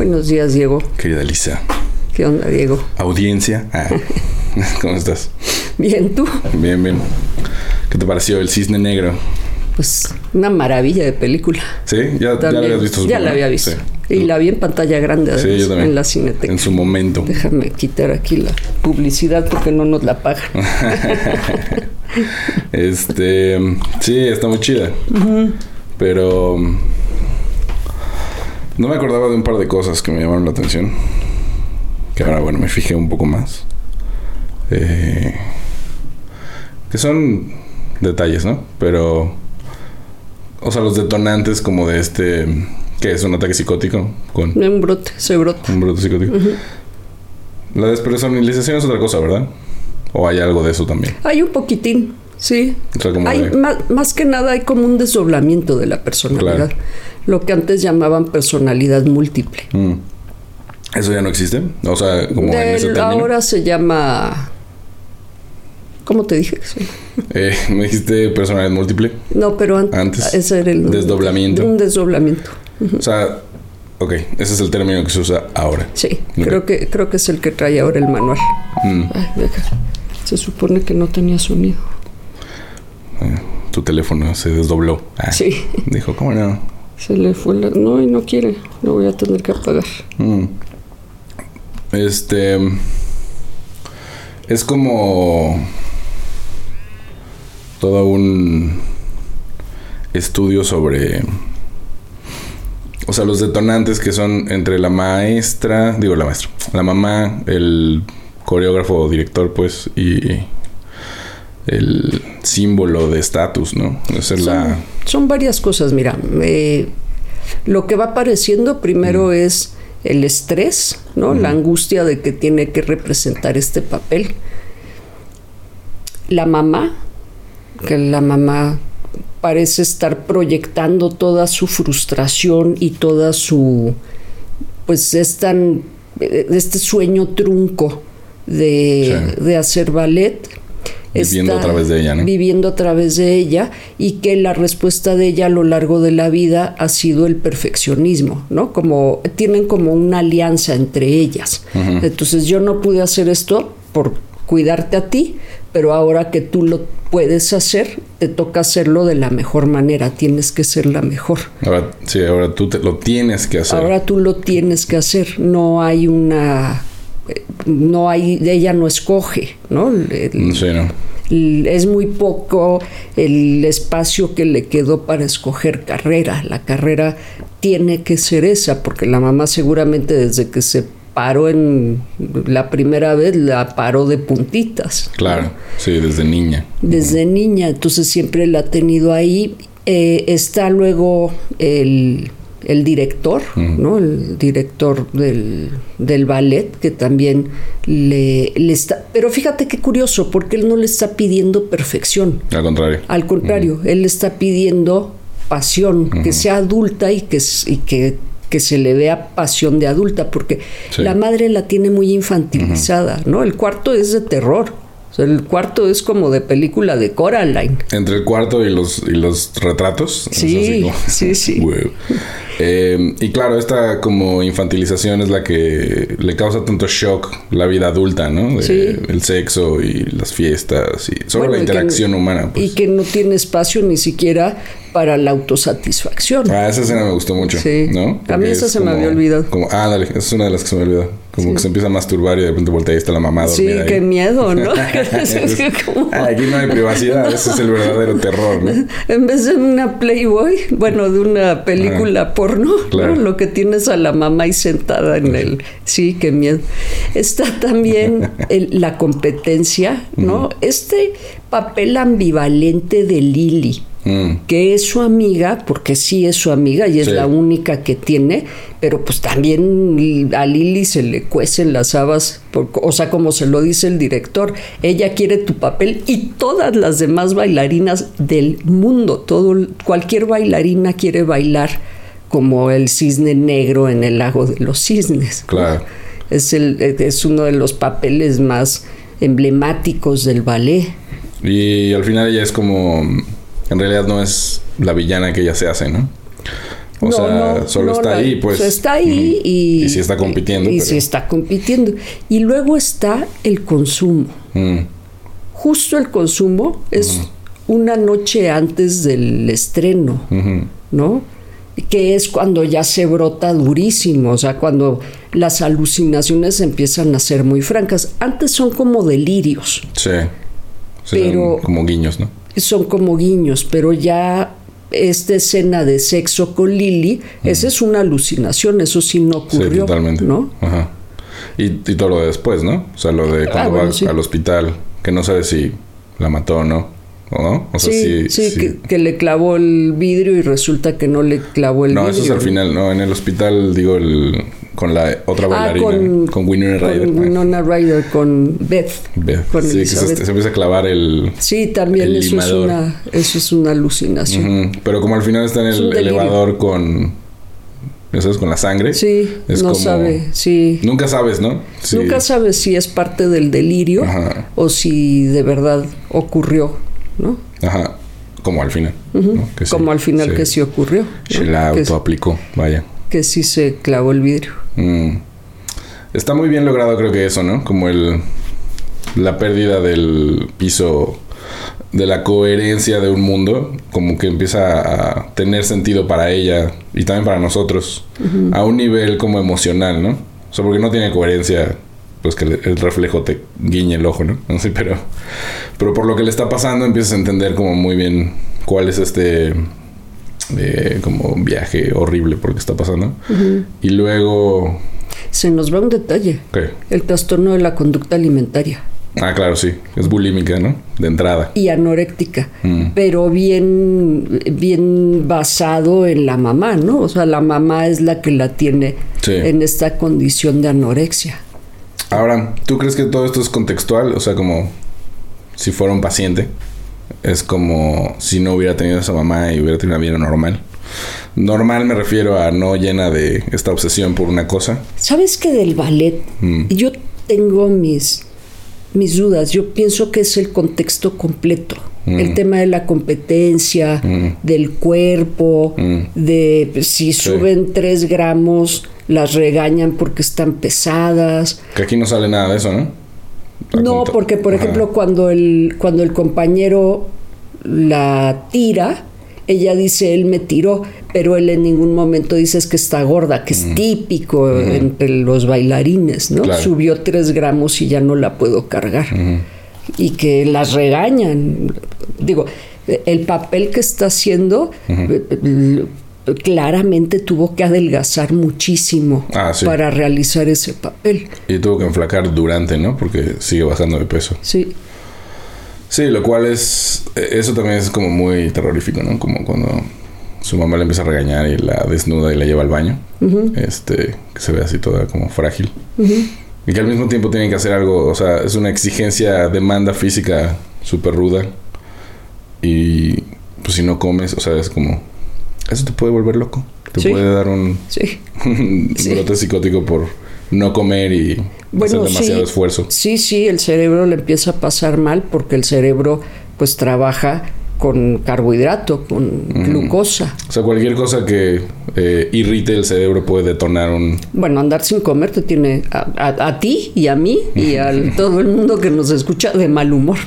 Buenos días, Diego. Querida Lisa. ¿Qué onda, Diego? Audiencia. Ah, ¿Cómo estás? Bien, ¿tú? Bien, bien. ¿Qué te pareció el cisne negro? Pues una maravilla de película. ¿Sí? ¿Ya, ya la habías visto? Ya la había visto. Sí. Y la vi en pantalla grande Sí, yo también. en la cineteca. En su momento. Déjame quitar aquí la publicidad porque no nos la pagan. este, sí, está muy chida. Pero no me acordaba de un par de cosas que me llamaron la atención. Que ahora, bueno, me fijé un poco más. Eh, que son detalles, ¿no? Pero, o sea, los detonantes como de este, que es un ataque psicótico con Un brote, se brota. un brote psicótico. La despersonalización es otra cosa, ¿verdad? O hay algo de eso también. Hay un poquitín, sí. O sea, como Hay, de- más, más que nada hay como un desdoblamiento de la personalidad. Claro. Lo que antes llamaban personalidad múltiple. Mm. ¿Eso ya no existe? O sea, como en ese Del- término. ahora se llama... ¿Cómo te dije? llama? Eh, me dijiste personalidad múltiple. No, pero an- Antes. ese era el. Desdoblamiento. Un desdoblamiento. O sea, ok, ese es el término que se usa ahora. Sí, creo que creo que es el que trae ahora el manual. Mm. Ay, deja. Se supone que no tenía sonido. Eh, tu teléfono se desdobló. Ah, Sí, Dijo, ¿cómo no? se le fue la... No, y no quiere. Lo voy a tener que apagar. Mm. Este. Es como. Todo un estudio sobre. O sea, los detonantes que son entre la maestra, digo la maestra, la mamá, el coreógrafo o director, pues, y el símbolo de estatus, ¿no? Esa es la. Son varias cosas, mira. eh, lo que va apareciendo primero es el estrés, ¿no? La angustia de que tiene que representar este papel. La mamá, que la mamá parece estar proyectando toda su frustración y toda su pues es tan eh, este sueño trunco de, Sí. de hacer ballet Viviendo a través de ella, ¿no? viviendo a través de ella y que la respuesta de ella a lo largo de la vida ha sido el perfeccionismo, ¿no? Como tienen como una alianza entre ellas. Entonces yo no pude hacer esto por cuidarte a ti, pero ahora que tú lo puedes hacer, te toca hacerlo de la mejor manera, tienes que ser la mejor. Ahora, sí, ahora tú te- lo tienes que hacer. Ahora tú lo tienes que hacer, no hay una no hay ella no escoge, ¿no? El- Sí, ¿no? el- es muy poco el espacio que le quedó para escoger carrera. La carrera tiene que ser esa, porque la mamá seguramente desde que se paró en la primera vez la paró de puntitas. Claro, sí, desde niña. Desde niña, entonces siempre la ha tenido ahí. Eh, está luego el, el director, ¿no? El director del, del ballet, que también le, le está... Pero fíjate qué curioso, porque él no le está pidiendo perfección. Al contrario. Al contrario, él le está pidiendo pasión, que sea adulta y que, y que, que se le vea pasión de adulta, porque Sí. la madre la tiene muy infantilizada, ¿no? El cuarto es de terror. O sea, el cuarto es como de película de Coraline. Entre el cuarto y los, y los retratos. Sí, como- sí, sí. Eh, y claro, esta como infantilización es la que le causa tanto shock la vida adulta, ¿no? De- Sí. El sexo y las fiestas y sobre Bueno, la y que- interacción humana. Pues. Y que no tiene espacio ni siquiera para la autosatisfacción. Ah, esa escena me gustó mucho, Sí. ¿no? A mí esa es se me había olvidado. Como, ah, dale, esa es una de las que se me olvidó. Como que se empieza a masturbar y de repente voltea y está la mamá sí, dormida ahí. qué miedo, ¿no? Como- Ah, aquí no hay privacidad, ese es el verdadero terror, ¿no? En vez de una Playboy, bueno, de una película porno, lo que tienes a la mamá ahí sentada en el... Sí, qué miedo. Está también el- la competencia, ¿no? Este papel ambivalente de Lily, Mm, que es su amiga, porque sí es su amiga y es Sí. la única que tiene, pero pues también a Lily se le cuecen las habas, por- o sea, como se lo dice el director, ella quiere tu papel y todas las demás bailarinas del mundo, todo, cualquier bailarina quiere bailar como el cisne negro en el lago de los cisnes. Claro. Es, el, es uno de los papeles más emblemáticos del ballet. Y al final ella es como. En realidad no es la villana que ella se hace, ¿no? O No, sea, no, solo no, está ahí, pues. está ahí y... Y sí está compitiendo, Y, pero- sí está compitiendo. Y luego está el consumo. Mm, Justo el consumo es una noche antes del estreno. ¿no? Que es cuando ya se brota durísimo, o sea, cuando las alucinaciones empiezan a ser muy francas. Antes son como delirios, Sí. Sí, Pero- como guiños, ¿no? Son como guiños, pero ya esta escena de sexo con Lily, esa es una alucinación, eso sí no Sí, ocurrió, totalmente. ¿no? Ajá. Y, y todo lo de después, ¿no? O sea, lo de Ah, cuando bueno, va sí. al hospital, que no sabe si la mató o no. ¿O no? O sea, sí, sí, Que, que le clavó el vidrio y resulta que no le clavó el No, vidrio. eso es al final, no, en el hospital, digo, el, con la otra Ah, bailarina, con, con, Winona Ryder. Con Winona Ryder, con Beth. Beth. con sí, que se, se empieza a clavar el... Sí, también El eso es, una, eso es una alucinación. Ujú, Pero como al final está en el elevador con... ¿Eso es con la sangre? Sí, Es no como- sabe, sí. Nunca sabes, ¿no? Sí. Nunca sabes si es parte del delirio Ajá. o si de verdad ocurrió, ¿no? Ajá. Como al final. ¿no? Que sí, Como al final sí. que sí ocurrió. ¿no? Se la autoaplicó, vaya. Que sí se clavó el vidrio. Mm. Está muy bien logrado, creo que eso, ¿no? Como el. La pérdida del piso. De la coherencia de un mundo. Como que empieza a tener sentido para ella. Y también para nosotros. A un nivel como emocional, ¿no? O sea, porque no tiene coherencia. Pues que el el reflejo te guiñe el ojo, ¿no? No sé, pero. Pero por lo que le está pasando, empiezas a entender como muy bien cuál es este. Como viaje horrible por lo que está pasando. Y luego. Se nos va un detalle. ¿Qué? El trastorno de la conducta alimentaria Ah, claro, sí. Es bulímica, ¿no? De entrada. y anoréctica, Mm. pero bien, bien basado en la mamá, ¿no? O sea, la mamá es la que la tiene Sí. en esta condición de anorexia. Ahora, ¿tú crees que todo esto es contextual? O sea, como si fuera un paciente. Es como si no hubiera tenido esa mamá y hubiera tenido una vida normal. Normal me refiero a no llena de esta obsesión por una cosa. ¿Sabes que del ballet Mm. yo tengo mis, mis dudas? Yo pienso que es el contexto completo. Mm. El tema de la competencia, Mm. del cuerpo, de si suben tres gramos, las regañan porque están pesadas. Que aquí no sale nada de eso, ¿no? No, porque por Ajá. ejemplo cuando el, cuando el compañero la tira, ella dice él me tiró, pero él en ningún momento dice es que está gorda, que es típico entre los bailarines, ¿no? Claro. Subió tres gramos y ya no la puedo cargar. Y que las regañan. Digo, el papel que está haciendo claramente tuvo que adelgazar muchísimo Ah, sí. para realizar ese papel. Y tuvo que enflacar durante, ¿no? Porque sigue bajando de peso. Sí. Sí, lo cual es. Eso también es como muy terrorífico, ¿no? Como cuando su mamá le empieza a regañar y la desnuda y la lleva al baño. Este, que se ve así toda como frágil. Y que al mismo tiempo tienen que hacer algo, o sea, es una exigencia, demanda física súper ruda. Y pues si no comes, o sea, es como. Eso te puede volver loco. Te Sí. puede dar un, Sí. un Sí. brote psicótico por no comer y Bueno, hacer demasiado sí. esfuerzo. Sí, sí, el cerebro le empieza a pasar mal porque el cerebro pues trabaja con carbohidrato, con glucosa. O sea, cualquier cosa que eh, irrite el cerebro puede detonar un... Bueno, andar sin comer te tiene a, a- a ti y a mí y a todo el mundo que nos escucha de mal humor.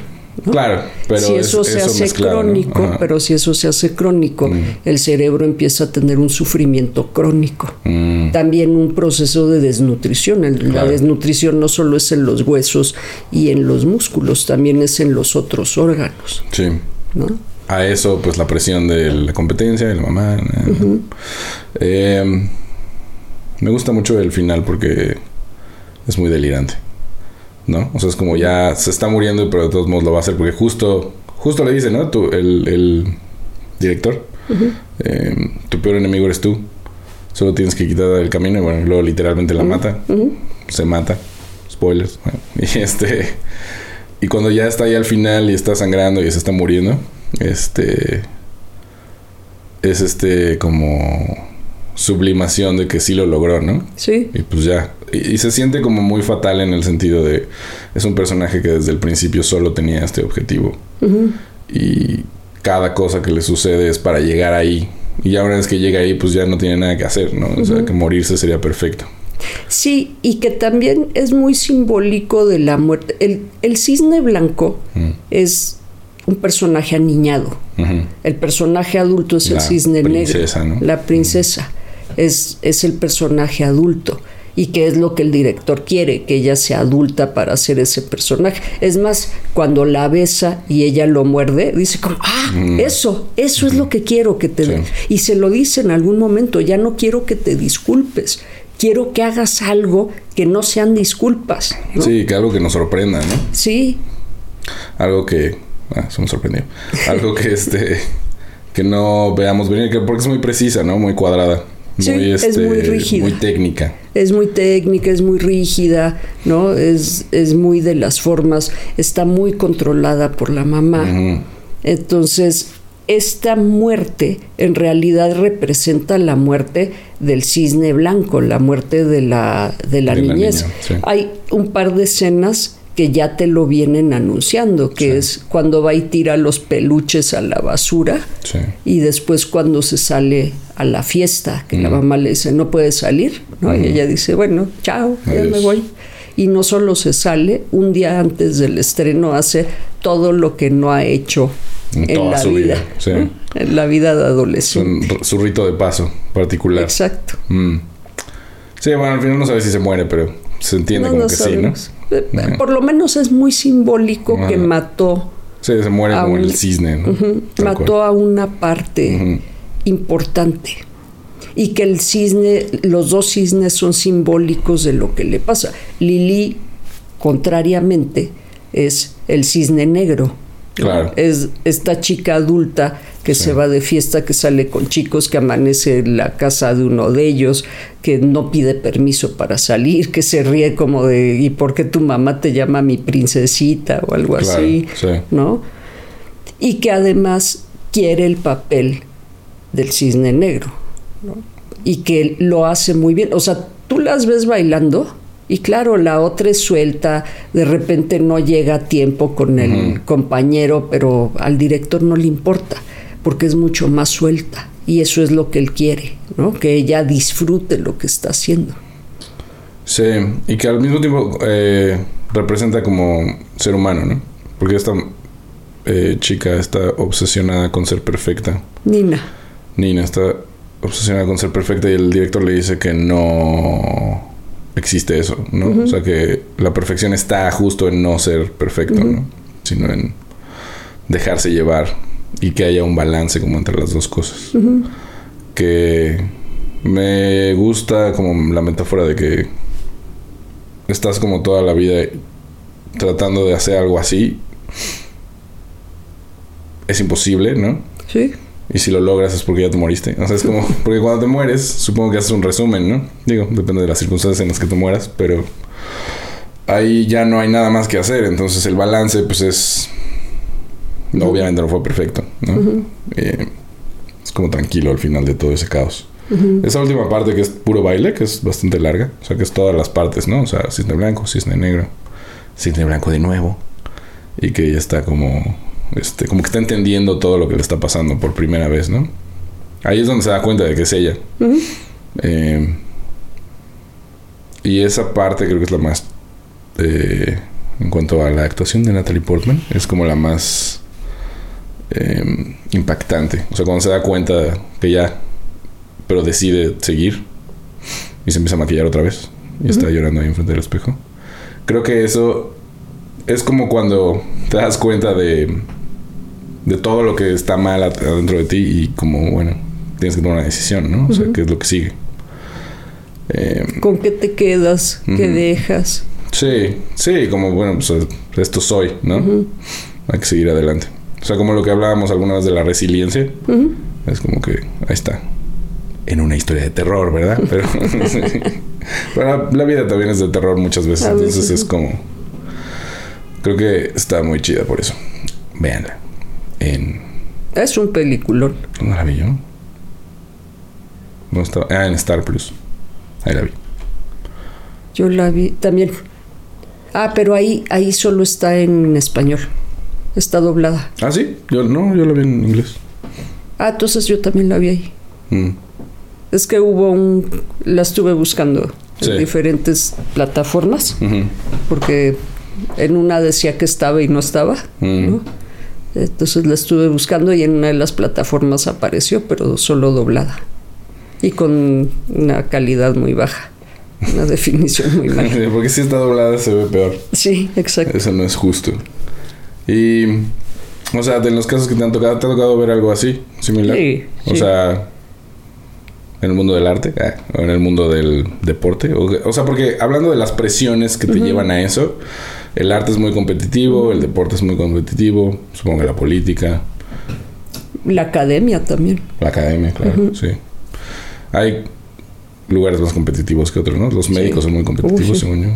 ¿No? Claro, pero si es- eso se eso hace crónico, pero si eso se hace crónico, el cerebro empieza a tener un sufrimiento crónico. Mm, También un proceso de desnutrición. El- La desnutrición no solo es en los huesos y en los músculos, también es en los otros órganos. sí. ¿no? A eso, pues la presión de la competencia, de la mamá. Eh, me gusta mucho el final porque es muy delirante. ¿No? O sea, es como ya se está muriendo, pero de todos modos lo va a hacer porque justo, justo le dice, ¿no? Tú, el, el director, eh, tu peor enemigo eres tú. Solo tienes que quitar el camino y bueno, luego literalmente la mata. Se mata. Spoilers. bueno, y este. Y cuando ya está ahí al final y está sangrando y se está muriendo, este. Es este como sublimación de que sí lo logró, ¿no? Sí, Y pues ya. Y, y se siente como muy fatal en el sentido de. Es un personaje que desde el principio solo tenía este objetivo. Y cada cosa que le sucede es para llegar ahí. Y ya una vez que llega ahí, pues ya no tiene nada que hacer, ¿no? O sea, que morirse sería perfecto. Sí, y que también es muy simbólico de la muerte. El, el cisne blanco es un personaje aniñado. El personaje adulto es el cisne princesa, negro. ¿no? La princesa es, es el personaje adulto. Y que es lo que el director quiere, que ella sea adulta para ser ese personaje. Es más, cuando la besa y ella lo muerde, dice como, ah, eso, eso es lo que quiero que te Sí. Y se lo dice en algún momento, ya no quiero que te disculpes, quiero que hagas algo que no sean disculpas. ¿no? Sí, que algo que nos sorprenda, ¿no? Sí, Algo que. Ah, se me sorprendió. Algo que este. Que no veamos venir, que porque es muy precisa, ¿no? Muy cuadrada. Sí, es muy rígida. Muy técnica. es muy técnica, es muy rígida, ¿no? Es, es muy de las formas, está muy controlada por la mamá. Entonces, esta muerte en realidad representa la muerte del cisne blanco, la muerte de la, de la De la niñez. niña, sí. Hay un par de escenas que ya te lo vienen anunciando, que es cuando va y tira los peluches a la basura Sí. y después cuando se sale a la fiesta, que la mamá le dice, no puedes salir, ¿no? Y ella dice, bueno, chao, ya me voy. Y no solo se sale, un día antes del estreno hace todo lo que no ha hecho En en, toda la su vida, vida, sí. ¿no? en la vida de Es adolescente. su rito de paso particular. Exacto. Mm. Sí, bueno, al final no sabe si se muere, pero se entiende No, como no que sabemos. Eh, Por lo menos es muy simbólico que mató, sí. Se muere como Aún- el cisne, mató cual. a una parte importante. Y que el cisne, los dos cisnes son simbólicos de lo que le pasa. Lili, contrariamente, es el cisne negro. Claro. Es esta chica adulta que se va de fiesta, que sale con chicos, que amanece en la casa de uno de ellos, que no pide permiso para salir, que se ríe como de ¿y por qué tu mamá te llama mi princesita? o algo Claro, así, sí. ¿no? Y que además quiere el papel del cisne negro, ¿no? Y que lo hace muy bien. O sea, tú las ves bailando y claro, la otra es suelta, de repente no llega a tiempo con el compañero, pero al director no le importa, porque es mucho más suelta. Y eso es lo que él quiere, ¿no? Que ella disfrute lo que está haciendo. Sí, y que al mismo tiempo eh, representa como ser humano, ¿no? Porque esta eh, chica está obsesionada con ser perfecta. Nina. Nina está obsesionada con ser perfecta y el director le dice que no existe eso, ¿no? O sea, que la perfección está justo en no ser perfecto, ¿no? Sino en dejarse llevar y que haya un balance como entre las dos cosas. Que me gusta como la metáfora de que estás como toda la vida tratando de hacer algo así. Es imposible, ¿no? Sí. Y si lo logras es porque ya te moriste. O sea, es como, porque cuando te mueres, supongo que haces un resumen, ¿no? Digo, depende de las circunstancias en las que te mueras, pero ahí ya no hay nada más que hacer. Entonces el balance, pues es. no, Obviamente no fue perfecto, ¿no? Eh, es como tranquilo al final de todo ese caos. Esa última parte que es puro baile, que es bastante larga, o sea, que es todas las partes, ¿no? O sea, cisne blanco, cisne negro, cisne blanco de nuevo, y que ella está como este, como que está entendiendo todo lo que le está pasando por primera vez, ¿no? Ahí es donde se da cuenta de que es ella. Eh, y esa parte creo que es la más, eh, en cuanto a la actuación de Natalie Portman, es como la más eh, impactante. O sea, cuando se da cuenta que ya, pero decide seguir y se empieza a maquillar otra vez y está llorando ahí enfrente del espejo. Creo que eso es como cuando te das cuenta de, de todo lo que está mal ad- adentro de ti y como, bueno, tienes que tomar una decisión, ¿no? O sea, ¿qué es lo que sigue? Eh, ¿Con qué te quedas? ¿Qué dejas? sí, sí, como, bueno, pues esto soy, ¿no? Hay que seguir adelante. O sea, como lo que hablábamos alguna vez de la resiliencia, es como que ahí está. En una historia de terror, ¿verdad? Pero, la, la vida también es de terror muchas veces. Entonces es como. Creo que está muy chida por eso. Véanla. En. Es un peliculón. ¿Dónde la vi yo? ¿Dónde estaba? Ah, en Star Plus. Ahí la vi. Yo la vi también. Ah, pero ahí, ahí solo está en español. Está doblada. Ah, sí. Yo no, yo la vi en inglés. Ah, entonces yo también la vi ahí. Mm. Es que hubo un... La estuve buscando Sí. en diferentes plataformas, porque en una decía que estaba y no estaba, Mm. ¿no? Entonces la estuve buscando y en una de las plataformas apareció, pero solo doblada. Y con una calidad muy baja, una definición muy mala. Porque si está doblada se ve peor. Sí, exacto. Eso no es justo. Y, o sea, de los casos que te han tocado, ¿te ha tocado ver algo así, similar? Sí, O sí. sea, en el mundo del arte, ah, o en el mundo del deporte. O, o sea, porque hablando de las presiones que te llevan a eso, el arte es muy competitivo, el deporte es muy competitivo, supongo que la política, La academia también. la academia, claro, sí. Hay lugares más competitivos que otros, ¿no? Los médicos son muy competitivos, sí. según yo.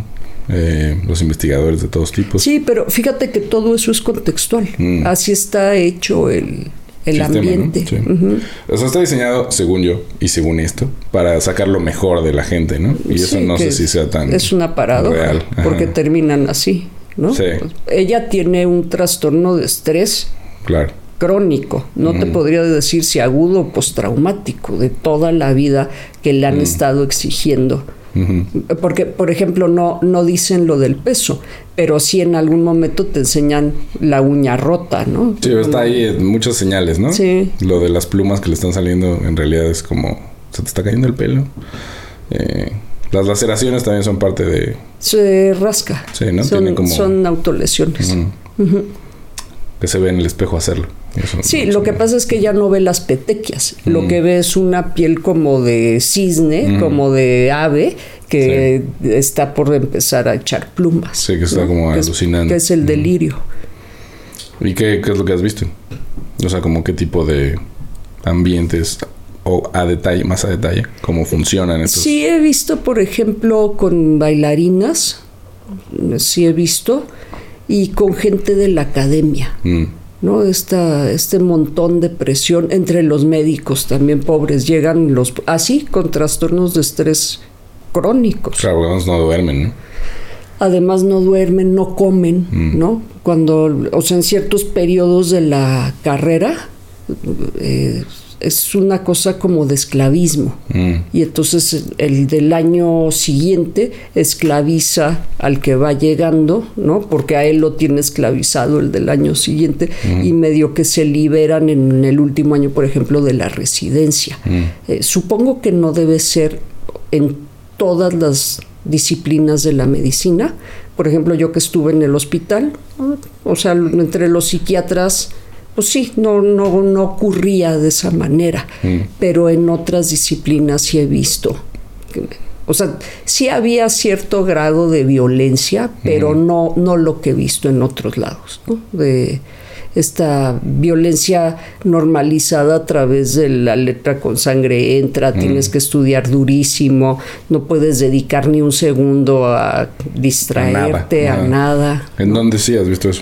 Eh, los investigadores de todos tipos. Sí, pero fíjate que todo eso es contextual. Mm. Así está hecho el, el Sistema, ¿no? ambiente. Ujú. O sea, está diseñado, según yo, y según esto, para sacar lo mejor de la gente, ¿no? Y eso no sé si sea tan Es una paradoja, porque terminan así, ¿no? Sí. Pues, ella tiene un trastorno de estrés Claro. crónico, no te podría decir si agudo o postraumático, de toda la vida que le han estado exigiendo. Porque, por ejemplo, no, no dicen lo del peso, pero sí en algún momento te enseñan la uña rota, ¿no? Sí, está ahí en muchas señales, ¿no? Sí. Lo de las plumas que le están saliendo en realidad es como se te está cayendo el pelo. Eh, las laceraciones también son parte de Se rasca. Sí, ¿no? Son, como- son autolesiones. Que se ve en el espejo hacerlo. Eso Sí, lo que pasa es que ella no ve las petequias. Lo Mm. que ve es una piel como de cisne, Mm. como de ave, que está por empezar a echar plumas. Sí, que está como Que es- alucinando. Que es el delirio. ¿Y qué, qué es lo que has visto? O sea, como qué tipo de ambientes o a detalle, más a detalle, cómo funcionan estos. Sí he visto, por ejemplo, con bailarinas, sí he visto, y con gente de la academia. Mm, ¿no? Esta, este montón de presión entre los médicos también pobres. Llegan los así con trastornos de estrés crónicos. Claro, porque no duermen, ¿no? Además no duermen, no comen, Mm. ¿no? Cuando, o sea, en ciertos periodos de la carrera eh, es una cosa como de esclavismo. Mm, Y entonces el del año siguiente esclaviza al que va llegando, ¿no? Porque a él lo tiene esclavizado el del año siguiente y medio que se liberan en el último año, por ejemplo, de la residencia. mm, Eh, supongo que no debe ser en todas las disciplinas de la medicina. Por ejemplo, yo que estuve en el hospital, ¿no? o sea, entre los psiquiatras, pues sí, no, no, no ocurría de esa manera, Mm. pero en otras disciplinas sí he visto. o sea, sí había cierto grado de violencia, pero no, no lo que he visto en otros lados, ¿no? De esta violencia normalizada a través de la letra con sangre entra, tienes que estudiar durísimo, no puedes dedicar ni un segundo a distraerte, a nada. nada. ¿En dónde sí has visto eso?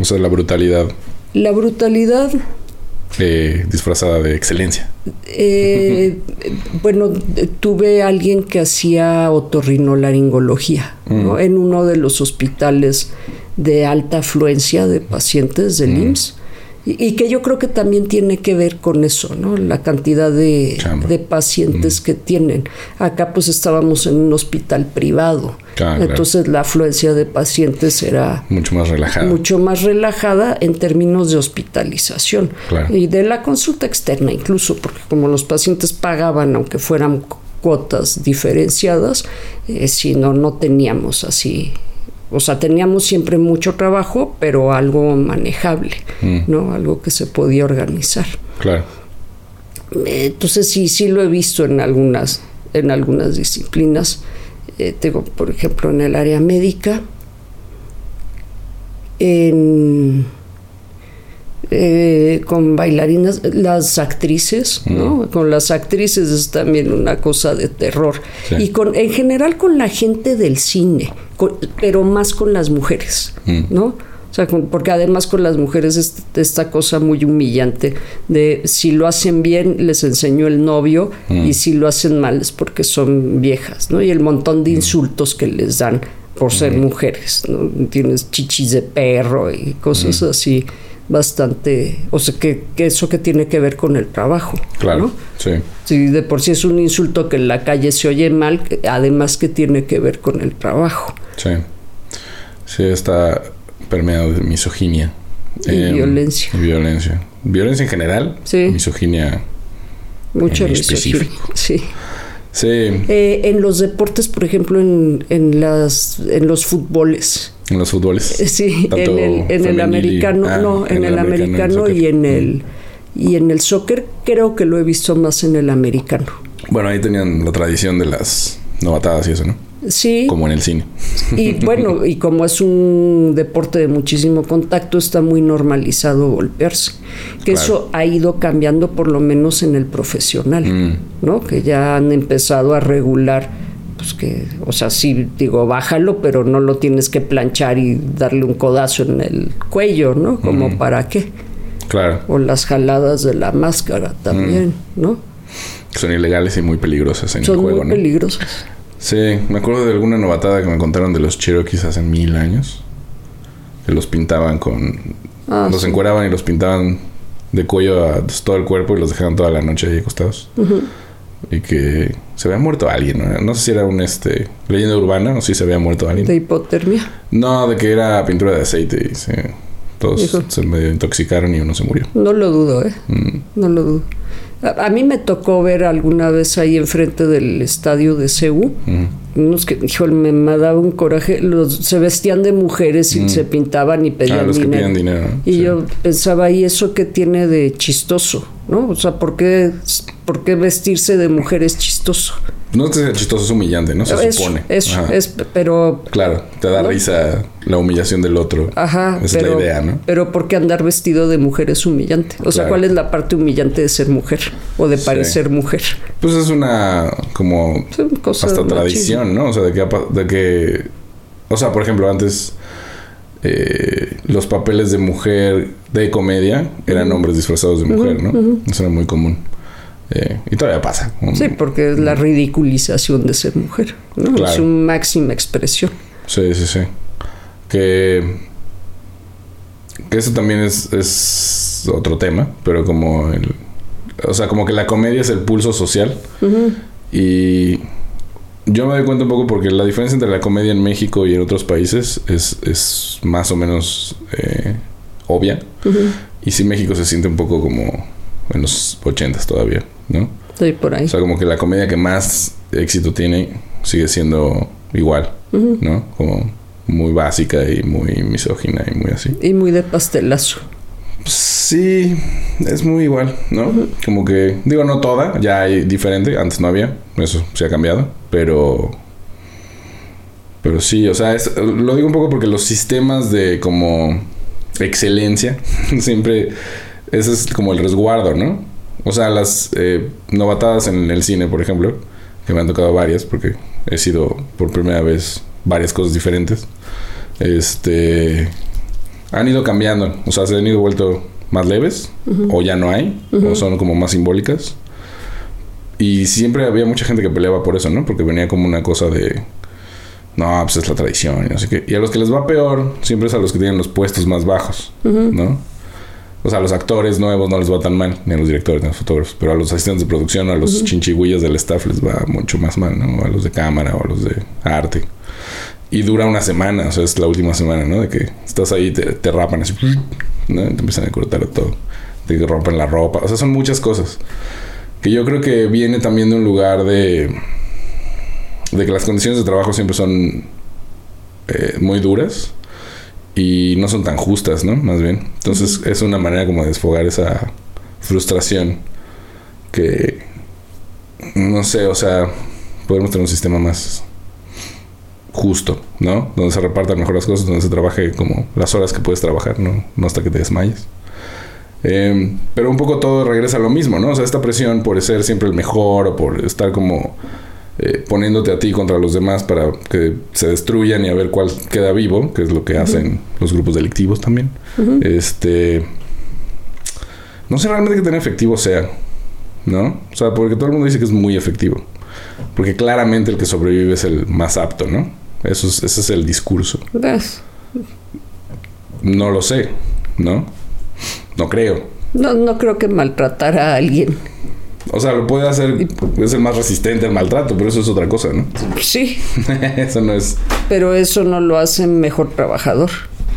O sea, la brutalidad La brutalidad eh, disfrazada de excelencia. Eh, bueno, tuve alguien que hacía otorrinolaringología ¿no? en uno de los hospitales de alta afluencia de pacientes del IMSS y, y que yo creo que también tiene que ver con eso, ¿no? La cantidad de, pacientes que tienen. Acá pues estábamos en un hospital privado, claro. entonces la afluencia de pacientes era Mucho más relajada. mucho más relajada en términos de hospitalización Claro. y de la consulta externa incluso, porque como los pacientes pagaban, aunque fueran cu- cuotas diferenciadas, eh, si no, no teníamos así, o sea, teníamos siempre mucho trabajo, pero algo manejable, Mm. ¿no? Algo que se podía organizar. Claro. Entonces sí, sí lo he visto en algunas, en algunas disciplinas. Eh, tengo, por ejemplo, en el área médica, en, eh, con bailarinas, las actrices, ¿no? Con las actrices es también una cosa de terror. Sí. Y con, en general con la gente del cine, con- pero más con las mujeres, Mm. ¿no? O sea, con- porque además con las mujeres es esta cosa muy humillante de si lo hacen bien les enseñó el novio y si lo hacen mal es porque son viejas, ¿no? Y el montón de insultos que les dan por ser mujeres, ¿no? Tienes chichis de perro y cosas así bastante, o sea, que, que eso que tiene que ver con el trabajo. Claro, ¿no? sí. Si de por sí es un insulto que en la calle se oye mal, que- además que tiene que ver con el trabajo. Sí. Sí, está permeado de misoginia. Y Em, violencia. y violencia. Violencia en general. Sí. Misoginia. Mucha En misoginia. específico. Sí. Sí. Eh, en los deportes, por ejemplo, en, en, las, en los fútboles. En los fútboles. Eh, Sí, Tanto en el, en el y- americano, ah, no, en, el, americano soccer. y en el y en el soccer creo que lo he visto más en el americano. Bueno, ahí tenían la tradición de las novatadas y eso, ¿no? Sí, Como en el cine. y bueno, y como es un deporte de muchísimo contacto, está muy normalizado golpearse. Que Claro. eso ha ido cambiando por lo menos en el profesional, Mm. ¿no? Que ya han empezado a regular, pues que, o sea, sí, digo, bájalo, pero no lo tienes que planchar y darle un codazo en el cuello, ¿no? Como para qué. Claro. O las jaladas de la máscara también, ¿no? Son ilegales y muy peligrosas en Son el juego, muy ¿no? peligrosas. Sí, me acuerdo de alguna novatada que me contaron de los Cherokees hace mil años. Que los pintaban con. Ah, los sí. encueraban y los pintaban de cuello a todo el cuerpo y los dejaban toda la noche ahí acostados. Y que se había muerto alguien, ¿no? No sé si era un este leyenda urbana o si se había muerto alguien. De hipotermia. No, de que era pintura de aceite y se- todos Hijo. se medio intoxicaron y uno se murió. No lo dudo, ¿eh? Mm. No lo dudo. A, a mí me tocó ver alguna vez ahí enfrente del estadio de Mm. unos que, híjole, me, me daba un coraje. Los, se vestían de mujeres y se pintaban y pedían Ah, los que dinero. piden dinero. Y Sí. yo pensaba, ¿y eso qué tiene de chistoso? ¿No? O sea, ¿por qué, por qué vestirse de mujer es chistoso? No es que sea chistoso, es humillante, ¿no? Se Eso, supone. es, pero Claro, te da ¿No? risa la humillación del otro. Ajá, Esa pero, es la idea, ¿no? pero ¿por qué andar vestido de mujer es humillante? O sea. ¿cuál es la parte humillante de ser mujer o de Sí. parecer mujer? Pues es una como Es cosa hasta tradición, ¿no? O sea, de que, de que o sea, por ejemplo, antes eh, los papeles de mujer de comedia eran hombres disfrazados de mujer, ¿no? Eso era muy común. Eh, y todavía pasa. Sí, porque es la ridiculización de ser mujer, ¿no? Claro. Es una máxima expresión. Sí, sí, sí. Que, que eso también es, es otro tema, pero como el... O sea, como que la comedia es el pulso social. Y yo me doy cuenta un poco porque la diferencia entre la comedia en México y en otros países es, es más o menos eh, obvia. Y sí México se siente un poco como en los ochentas todavía, ¿no? Estoy por ahí. O sea, como que la comedia que más éxito tiene sigue siendo igual, ¿no? Como muy básica y muy misógina y muy así. Y muy de pastelazo. Sí, es muy igual, ¿no? Como que, digo, no toda, ya hay diferente, antes no había, eso se ha cambiado, pero... Pero sí, o sea, es- lo digo un poco porque los sistemas de como excelencia, siempre, ese es como el resguardo, ¿no? O sea, las eh, novatadas en el cine, por ejemplo, que me han tocado varias, porque he sido por primera vez varias cosas diferentes, este, han ido cambiando, o sea, se han ido vuelto más leves, o ya no hay, o son como más simbólicas. Y siempre había mucha gente que peleaba por eso, ¿no? Porque venía como una cosa de, no, pues es la tradición y no sé qué. Y a los que les va peor, siempre es a los que tienen los puestos más bajos, ¿no? O sea, a los actores nuevos no les va tan mal, ni a los directores, ni a los fotógrafos, pero a los asistentes de producción, a los chinchigüillas del staff les va mucho más mal, ¿no? A los de cámara o a los de arte. Y dura una semana, o sea, es la última semana, ¿no? De que estás ahí, te, te rapan así, ¿no? Te empiezan a cortar todo. Te rompen la ropa, o sea, son muchas cosas. Que yo creo que viene también de un lugar de. de que las condiciones de trabajo siempre son eh, muy duras y no son tan justas, ¿no? Más bien. Entonces es una manera como de desfogar esa frustración que no sé, o sea, podemos tener un sistema más justo, ¿no? Donde se repartan mejor las cosas, donde se trabaje como las horas que puedes trabajar, no, no hasta que te desmayes. Eh, pero un poco todo regresa a lo mismo, ¿no? O sea, esta presión por ser siempre el mejor o por estar como eh, poniéndote a ti contra los demás para que se destruyan y a ver cuál queda vivo, que es lo que hacen los grupos delictivos también. Este. No sé realmente qué tan efectivo sea, ¿no? O sea, porque todo el mundo dice que es muy efectivo. Porque claramente el que sobrevive es el más apto, ¿no? Eso es, ese es el discurso. ¿Ves? No lo sé, ¿no? No creo. No, no creo que maltratar a alguien. O sea, lo puede hacer, puede ser más resistente al maltrato, pero eso es otra cosa, ¿no? Sí, eso no es. pero eso no lo hace mejor trabajador,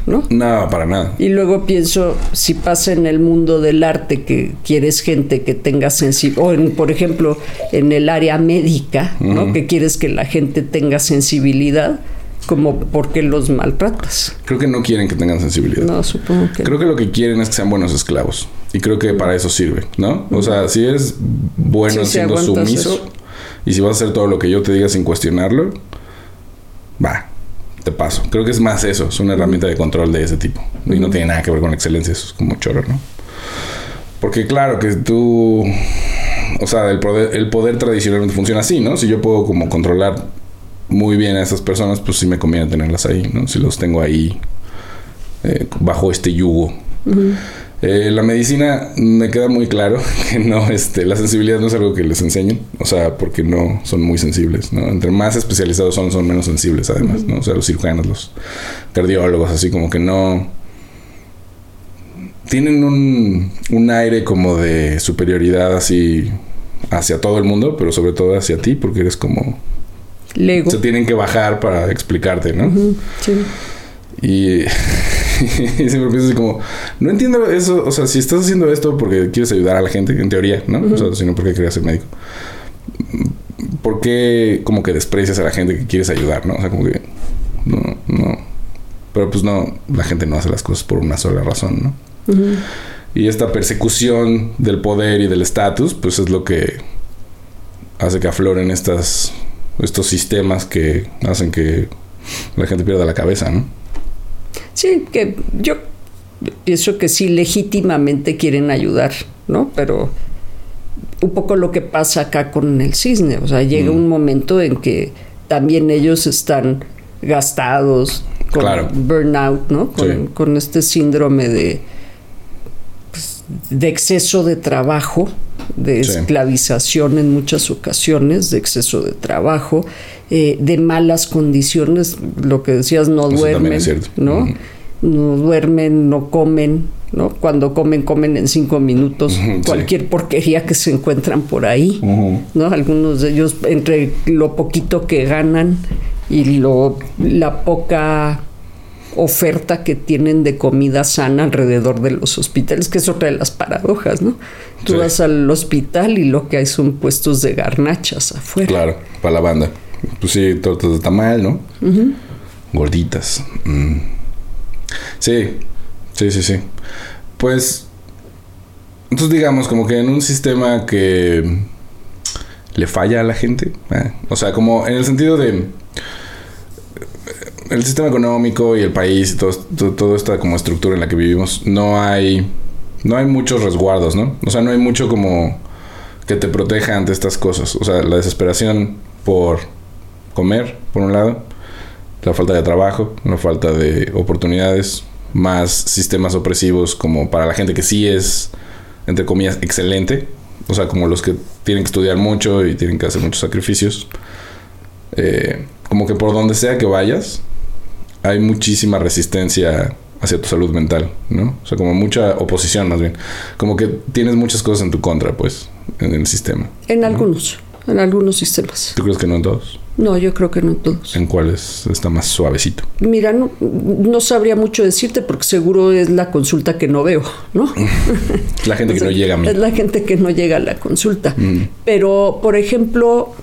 ¿no? Nada, para nada. Y luego pienso, si pasa en el mundo del arte que quieres gente que tenga sensibilidad, o en, por ejemplo en el área médica, ¿no? Que quieres que la gente tenga sensibilidad, como por qué los maltratas. Creo que no quieren que tengan sensibilidad. No, supongo que Creo que lo que quieren es que sean buenos esclavos. Y creo que para eso sirve, ¿no? O sea, si eres bueno Sí, siendo aguantas sumiso eso. y si vas a hacer todo lo que yo te diga sin cuestionarlo, va, te paso. Creo que es más eso, es una herramienta de control de ese tipo. Y no tiene nada que ver con excelencia, eso es como chorro, ¿no? Porque claro que tú, o sea, el poder, el poder tradicionalmente funciona así, ¿no? Si yo puedo como controlar muy bien a esas personas, pues sí me conviene tenerlas ahí, ¿no? Si los tengo ahí eh, bajo este yugo. Eh, la medicina me queda muy claro que no, este, la sensibilidad no es algo que les enseñen, o sea, porque no son muy sensibles, ¿no? Entre más especializados son, son menos sensibles, además, ¿no? O sea, los cirujanos, los cardiólogos, así como que no tienen un, un aire como de superioridad así hacia todo el mundo, pero sobre todo hacia ti, porque eres como Lego. se tienen que bajar para explicarte, ¿no? Sí. Y, y siempre pienso así como, no entiendo eso, o sea, si estás haciendo esto porque quieres ayudar a la gente, en teoría, ¿no? O sea, sino porque querías ser médico. ¿Por qué como que desprecias a la gente que quieres ayudar, no? O sea, como que, no, no. Pero pues no, la gente no hace las cosas por una sola razón, ¿no? Y esta persecución del poder y del estatus, pues es lo que hace que afloren estas, estos sistemas que hacen que la gente pierda la cabeza, ¿no? Sí, que yo pienso que sí legítimamente quieren ayudar, ¿no? Pero un poco lo que pasa acá con el cisne, o sea, llega Mm. un momento en que también ellos están gastados con Claro. burnout, ¿no? Con, Sí. con este síndrome de pues, de exceso de trabajo, de Sí. esclavización en muchas ocasiones, de exceso de trabajo, eh, de malas condiciones, lo que decías, no Eso duermen. ¿no? No duermen, no comen, ¿no? Cuando comen, comen en cinco minutos, cualquier porquería que se encuentran por ahí, ¿no? Algunos de ellos, entre lo poquito que ganan y lo, la poca oferta que tienen de comida sana alrededor de los hospitales, que es otra de las paradojas, ¿no? Tú Sí. vas al hospital y lo que hay son puestos de garnachas afuera. Claro, para la banda. Pues sí, tortas de tamal, ¿no? Gorditas. Mm. Sí, sí, sí, sí. Pues, entonces digamos, como que en un sistema que le falla a la gente, ¿eh? o sea, como en el sentido de el sistema económico y el país y todo, todo- toda esta como estructura en la que vivimos, no hay, no hay muchos resguardos, ¿no? O sea, no hay mucho como que te proteja ante estas cosas. O sea, la desesperación por comer, por un lado, la falta de trabajo, la falta de oportunidades, más sistemas opresivos como para la gente que sí es, entre comillas, excelente. O sea, como los que tienen que estudiar mucho y tienen que hacer muchos sacrificios. Eh, como que por donde sea que vayas, hay muchísima resistencia hacia tu salud mental, ¿no? O sea, como mucha oposición más bien. Como que tienes muchas cosas en tu contra, pues, en el sistema. En algunos, en algunos sistemas. ¿Tú crees que no en todos? No, yo creo que no en todos. ¿En cuáles está más suavecito? Mira, no, no sabría mucho decirte porque seguro es la consulta que no veo, ¿no? La gente que no llega a mí. Es la gente que no llega a la consulta. Mm. Pero, por ejemplo,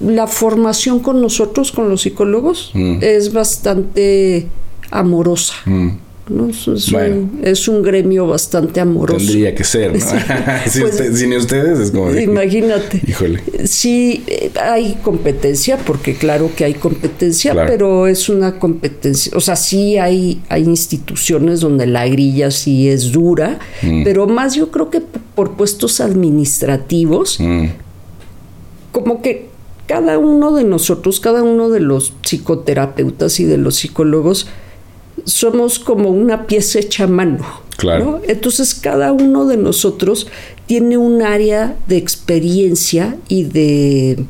la formación con nosotros, con los psicólogos, Mm. es bastante amorosa. Mm, ¿no? Es, es Bueno. un, es un gremio bastante amoroso. Tendría que ser, ¿no? si, Pues- usted- sin ustedes es como... Imagínate. Híjole. Sí, eh, hay competencia, porque claro que hay competencia, Claro. pero es una competencia, o sea, sí hay, hay instituciones donde la grilla sí es dura, Mm. pero más yo creo que por puestos administrativos, Mm, como que cada uno de nosotros, cada uno de los psicoterapeutas y de los psicólogos, somos como una pieza hecha a mano. Claro. ¿no? Entonces cada uno de nosotros tiene un área de experiencia y de,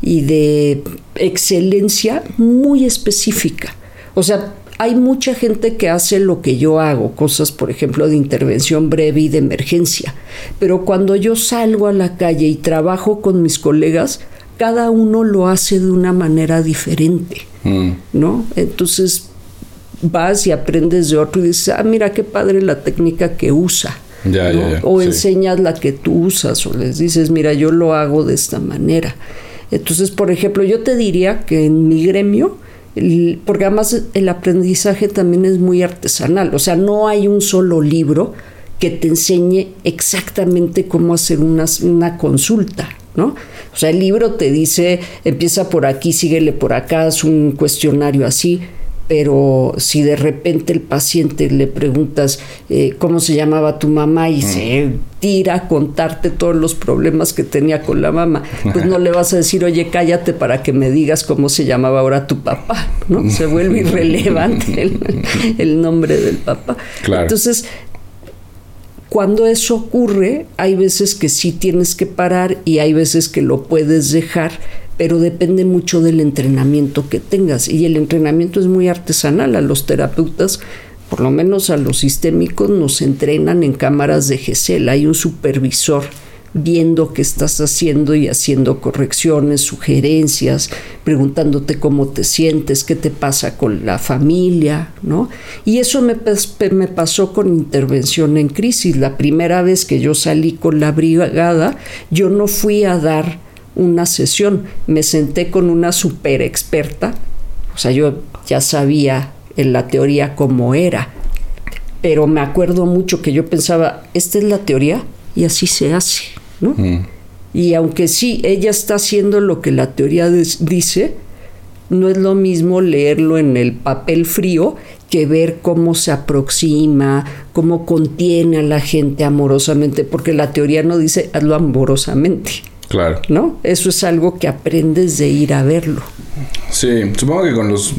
y de excelencia muy específica. O sea, hay mucha gente que hace lo que yo hago, cosas, por ejemplo, de intervención breve y de emergencia. Pero cuando yo salgo a la calle y trabajo con mis colegas, cada uno lo hace de una manera diferente, mm. ¿no? Entonces vas y aprendes de otro y dices, ah, mira qué padre la técnica que usa. o enseñas la que tú usas, o les dices, mira, yo lo hago de esta manera. Entonces, por ejemplo, yo te diría que en mi gremio, porque además el aprendizaje también es muy artesanal, o sea, no hay un solo libro que te enseñe exactamente cómo hacer una, una consulta, ¿no? O sea, el libro te dice, empieza por aquí, síguele por acá, es un cuestionario así, pero si de repente el paciente le preguntas eh, cómo se llamaba tu mamá y se tira a contarte todos los problemas que tenía con la mamá, pues no le vas a decir, oye, cállate para que me digas cómo se llamaba ahora tu papá, ¿no? Se vuelve irrelevante el, nombre del papá. Entonces, cuando eso ocurre, hay veces que sí tienes que parar y hay veces que lo puedes dejar, pero depende mucho del entrenamiento que tengas. Y el entrenamiento es muy artesanal. A los terapeutas, por lo menos a los sistémicos, nos entrenan en cámaras de GESEL. Hay un supervisor viendo qué estás haciendo y haciendo correcciones, sugerencias, preguntándote cómo te sientes, qué te pasa con la familia, ¿no? Y eso me, me pasó con intervención en crisis. La primera vez que yo salí con la brigada, yo no fui a dar una sesión, me senté con una super experta, o sea, yo ya sabía en la teoría cómo era, pero me acuerdo mucho que yo pensaba, esta es la teoría y así se hace. Mm. Y aunque sí, ella está haciendo lo que la teoría dice, no es lo mismo leerlo en el papel frío que ver cómo se aproxima, cómo contiene a la gente amorosamente, porque la teoría no dice hazlo amorosamente. Claro. ¿No? Eso es algo que aprendes de ir a verlo. Sí, supongo que con los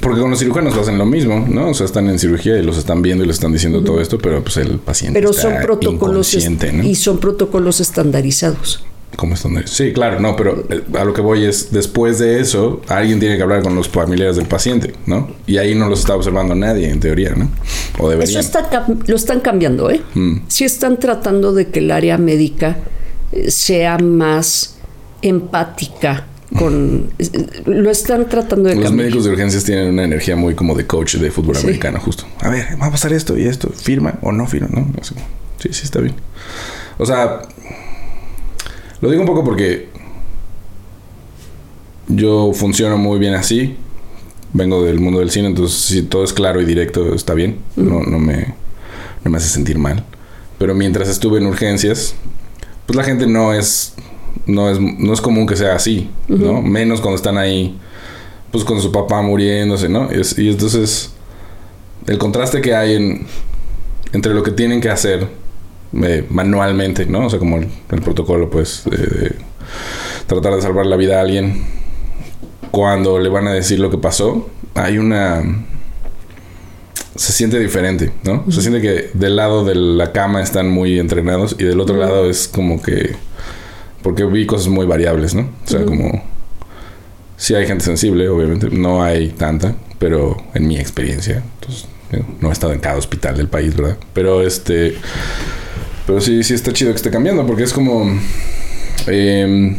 porque con los cirujanos hacen lo mismo, ¿no? O sea, están en cirugía y los están viendo y les están diciendo todo esto, pero pues el paciente pero son protocolos y son protocolos estandarizados. ¿Cómo estandarizados? Sí, claro, no, pero eh, a lo que voy es después de eso, alguien tiene que hablar con los familiares del paciente, ¿no? Y ahí no los está observando nadie, en teoría, ¿no? O deberían. Eso lo están cambiando, ¿eh? Mm. Sí están tratando de que el área médica eh, sea más empática con lo están tratando de los médicos de urgencias tienen una energía muy como de coach de fútbol americano justo. A ver va a pasar esto y esto firma o no firma no sí sí está bien. O sea lo digo un poco porque yo funciono muy bien así vengo del mundo del cine entonces si todo es claro y directo está bien no no me no me hace sentir mal. Pero mientras estuve en urgencias pues la gente no es no es, no es común que sea así, ¿no? Menos cuando están ahí, pues con su papá muriéndose, ¿no? Y, entonces, el contraste que hay en, entre lo que tienen que hacer eh, manualmente, ¿no? O sea, como el, protocolo, pues, de, tratar de salvar la vida a alguien, cuando le van a decir lo que pasó, hay una... Se siente diferente, ¿no? Se siente que del lado de la cama están muy entrenados y del otro lado es como que porque vi cosas muy variables, ¿no? O sea, como... Sí hay gente sensible, obviamente. No hay tanta, pero en mi experiencia. Entonces, no he estado en cada hospital del país, ¿verdad? Pero este... Pero sí, sí está chido que esté cambiando, porque es como... Eh,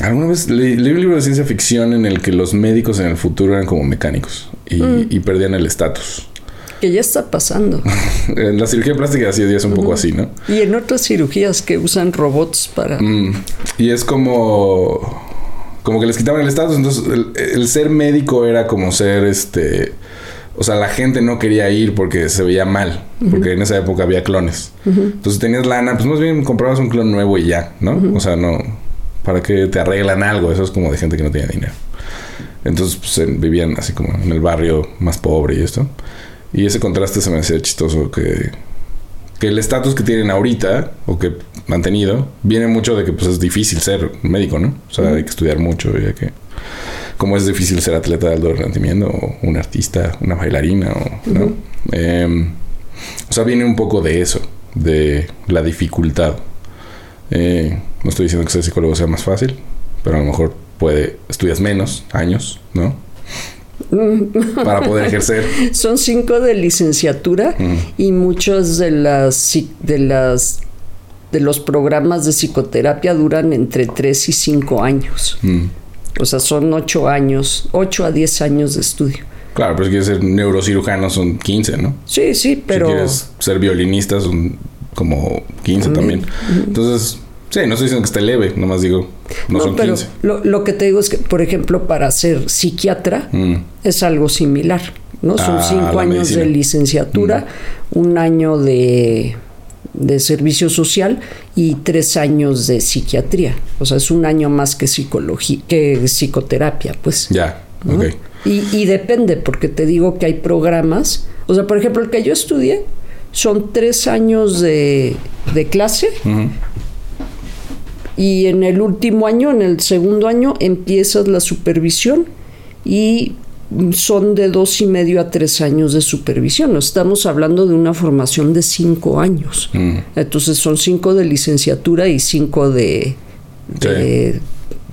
Alguna vez leí, un libro de ciencia ficción en el que los médicos en el futuro eran como mecánicos y, mm. y perdían el estatus que ya está pasando. en la cirugía plástica así es un poco así, ¿no? Y en otras cirugías que usan robots para... Mm. Y es como... Como que les quitaban el estatus, entonces el, ser médico era como ser este... O sea, la gente no quería ir porque se veía mal, porque en esa época había clones. Entonces tenías lana, pues más bien comprabas un clon nuevo y ya, ¿no? O sea, no... ¿Para que te arreglan algo? Eso es como de gente que no tiene dinero. Entonces, pues vivían así como en el barrio más pobre y esto. Y ese contraste se me hacía chistoso que, que el estatus que tienen ahorita, o que han tenido, viene mucho de que pues es difícil ser médico, ¿no? O sea, hay que estudiar mucho, ya que como es difícil ser atleta de alto rendimiento, o un artista, una bailarina, o, ¿no? Em, o sea, viene un poco de eso, de la dificultad. Eh, no estoy diciendo que ser psicólogo sea más fácil, pero a lo mejor puede, estudias menos años, ¿no? para poder ejercer. Son cinco de licenciatura y muchos de las de las de los programas de psicoterapia duran entre tres y cinco años. Mm. O sea, son ocho años, ocho a diez años de estudio. Claro, pero si quieres ser neurocirujano son 15, ¿no? Sí, sí, pero... Si quieres ser violinista son como 15 también. Entonces, sí, no estoy diciendo que esté leve, nomás digo, no, son pero 15. Lo, lo, que te digo es que, por ejemplo, para ser psiquiatra mm. es algo similar, ¿no? Son ah, cinco años de licenciatura, mm. un año de, de servicio social y tres años de psiquiatría. O sea, es un año más que psicología, que psicoterapia, pues. Ya, ok. Y, depende, porque te digo que hay programas. O sea, por ejemplo, el que yo estudié son tres años de, clase. Y en el último año, en el segundo año, empiezas la supervisión y son de dos y medio a tres años de supervisión. Estamos hablando de una formación de cinco años. Entonces son cinco de licenciatura y cinco de,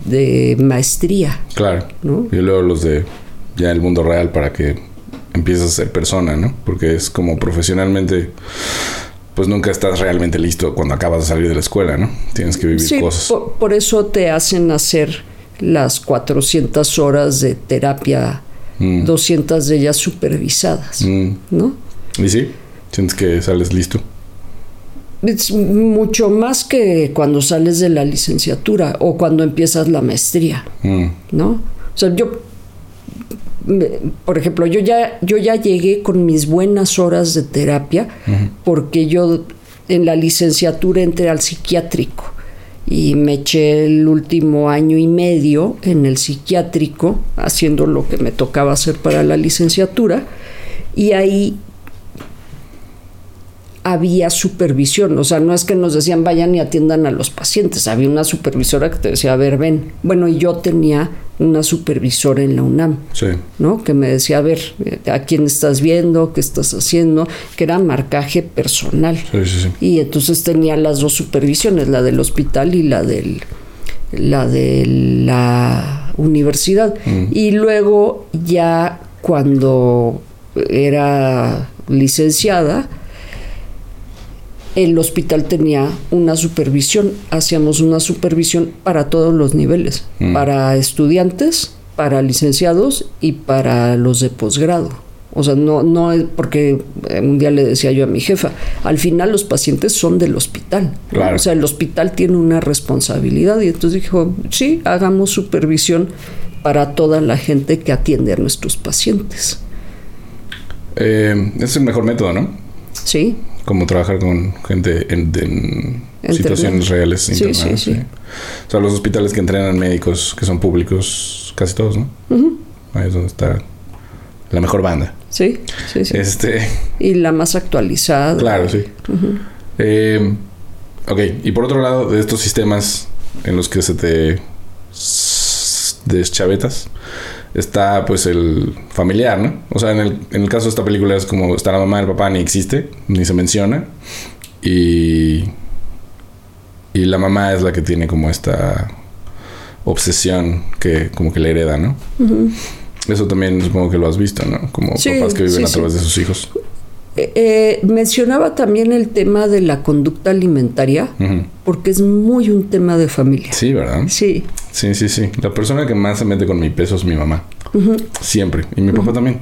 de, maestría. Claro. Y luego los de ya el mundo real para que empieces a ser persona, ¿no? Porque es como profesionalmente, pues nunca estás realmente listo cuando acabas de salir de la escuela, ¿no? Tienes que vivir cosas. Por, por eso te hacen hacer las 400 horas de terapia, 200 mm. de ellas supervisadas, mm. ¿no? ¿Y sí? ¿Sientes que sales listo? Es mucho más que cuando sales de la licenciatura o cuando empiezas la maestría, mm. ¿no? O sea, yo por ejemplo, yo ya, yo ya llegué con mis buenas horas de terapia porque yo en la licenciatura entré al psiquiátrico y me eché el último año y medio en el psiquiátrico haciendo lo que me tocaba hacer para la licenciatura y ahí había supervisión, o sea, no es que nos decían vayan y atiendan a los pacientes, había una supervisora que te decía, a ver, ven. Bueno, y yo tenía una supervisora en la UNAM, ¿no? Que me decía, a ver, ¿a quién estás viendo? ¿Qué estás haciendo? Que era marcaje personal. y entonces tenía las dos supervisiones, la del hospital y la del la de la universidad. Mm. Y luego ya cuando era licenciada, el hospital tenía una supervisión, hacíamos una supervisión para todos los niveles, mm. para estudiantes, para licenciados y para los de posgrado. O sea, no, no es porque un día le decía yo a mi jefa, al final los pacientes son del hospital. O sea, el hospital tiene una responsabilidad y entonces dijo, sí, hagamos supervisión para toda la gente que atiende a nuestros pacientes. Eh, es el mejor método, ¿no? Sí como trabajar con gente en, situaciones reales. Sí, sí, sí, O sea, los hospitales que entrenan médicos que son públicos, casi todos, ¿no? Ahí es donde está la mejor banda. Sí, sí, sí. Este... Y la más actualizada. Claro, sí. Eh, ok, y por otro lado, de estos sistemas en los que se te deschavetas, está pues el familiar, ¿no? O sea, en el, en el caso de esta película es como está la mamá, el papá ni existe, ni se menciona. Y, y la mamá es la que tiene como esta obsesión que como que le hereda, ¿no? Eso también supongo que lo has visto, ¿no? Como papás que viven a través de sus hijos. Eh, eh, mencionaba también el tema de la conducta alimentaria, porque es muy un tema de familia. Sí, ¿verdad? Sí. Sí, sí, sí. La persona que más se mete con mi peso es mi mamá. Siempre. Y mi papá también,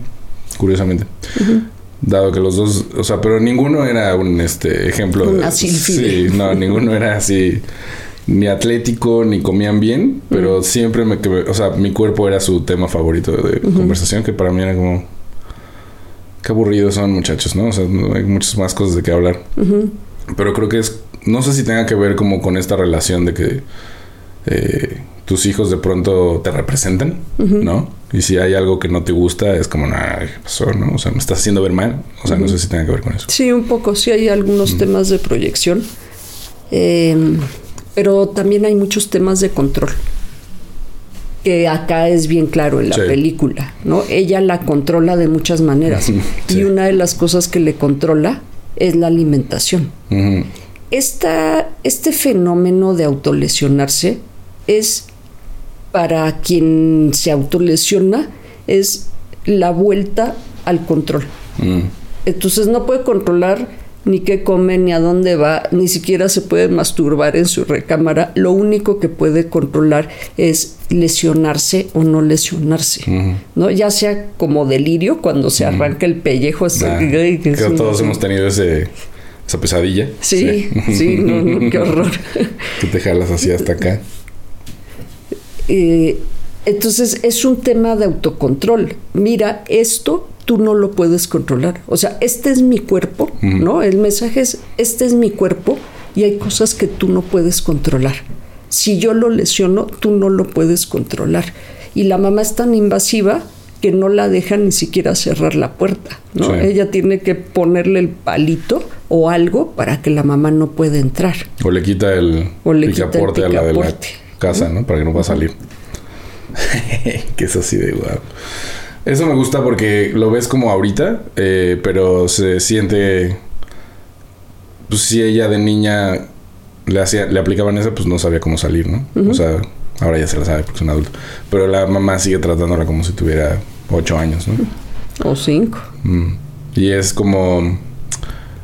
curiosamente. Dado que los dos, o sea, pero ninguno era un este ejemplo de, Sí, no, ninguno era así ni atlético ni comían bien, pero siempre me, o sea, mi cuerpo era su tema favorito de conversación que para mí era como qué aburridos son muchachos, ¿no? O sea, hay muchas más cosas de qué hablar. Pero creo que es, no sé si tenga que ver como con esta relación de que eh, tus hijos de pronto te representan, ¿no? Y si hay algo que no te gusta, es como, nada, ¿qué pasó, no? O sea, me estás haciendo ver mal. O sea, no sé si tenga que ver con eso. Sí, un poco. Sí hay algunos temas de proyección. Em, pero también hay muchos temas de control que acá es bien claro en la película, ¿no? Ella la controla de muchas maneras y una de las cosas que le controla es la alimentación. este fenómeno de autolesionarse es para quien se autolesiona es la vuelta al control. Mm. Entonces no puede controlar ni qué come, ni a dónde va, ni siquiera se puede masturbar en su recámara. Lo único que puede controlar es lesionarse o no lesionarse, ¿no? Ya sea como delirio cuando se arranca el pellejo hasta que, creo todos hemos tenido ese, esa pesadilla. Sí, sí, no, no, qué horror. que te jalas así hasta acá. Eh, entonces es un tema de autocontrol. Mira, esto tú no lo puedes controlar. O sea, este es mi cuerpo, ¿no? El mensaje es, este es mi cuerpo y hay cosas que tú no puedes controlar. Si yo lo lesiono, tú no lo puedes controlar. Y la mamá es tan invasiva que no la deja ni siquiera cerrar la puerta, ¿no? Sí. Ella tiene que ponerle el palito o algo para que la mamá no pueda entrar. O le quita el O le quita el picaporte a la de la. Casa, ¿no? Para que no pueda salir. que es así de guau. Eso me gusta porque lo ves como ahorita, eh, pero se siente. Pues si ella de niña le, hacía, le aplicaban eso, pues no sabía cómo salir, ¿no? O sea, ahora ya se la sabe porque es un adulto. Pero la mamá sigue tratándola como si tuviera ocho años, ¿no? O cinco. Mm. Y es como.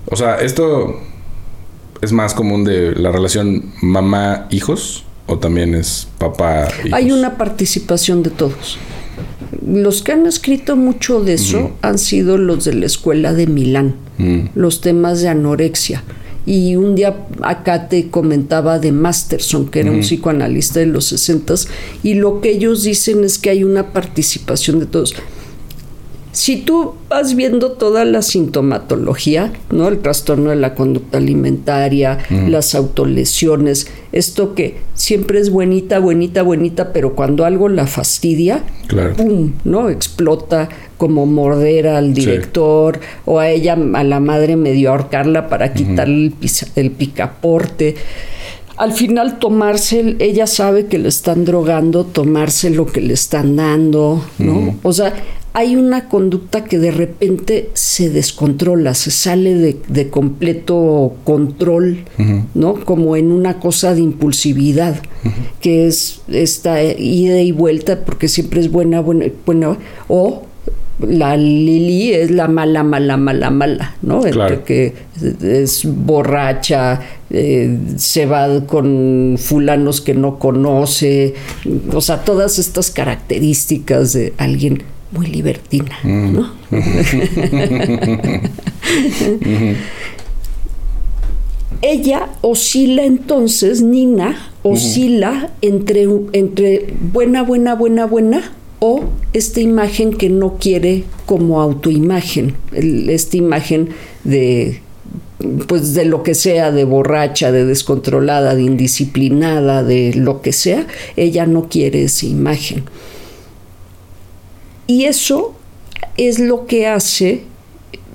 O sea, esto es más común de la relación mamá-hijos o también es papá-hijos. Hay una participación de todos. Los que han escrito mucho de eso han sido los de la escuela de Milán, Mm. los temas de anorexia. Y un día acá te comentaba de Masterson, que era un psicoanalista de los 60 y lo que ellos dicen es que hay una participación de todos. Si tú vas viendo toda la sintomatología, ¿no? El trastorno de la conducta alimentaria, las autolesiones, esto que siempre es buenita, buenita, buenita, pero cuando algo la fastidia, Claro. ¡pum! ¿no? Explota como morder al Sí. director o a ella, a la madre medio ahorcarla para quitarle el, el picaporte. Al final tomarse, el- ella sabe que le están drogando, tomarse lo que le están dando, ¿no? O sea, hay una conducta que de repente se descontrola, se sale de, de completo control, ¿no? Como en una cosa de impulsividad, que es esta ida y vuelta, porque siempre es buena, buena, buena, o la Lili es la mala, mala, mala, mala, ¿no? Claro. que es borracha, eh, se va con fulanos que no conoce, o sea, todas estas características de alguien muy libertina, ¿no? Ella oscila entonces, Nina, oscila entre, entre buena, buena, buena, buena o esta imagen que no quiere como autoimagen, el- esta imagen de pues de lo que sea, de borracha, de descontrolada, de indisciplinada, de lo que sea, ella no quiere esa imagen. Y eso es lo que hace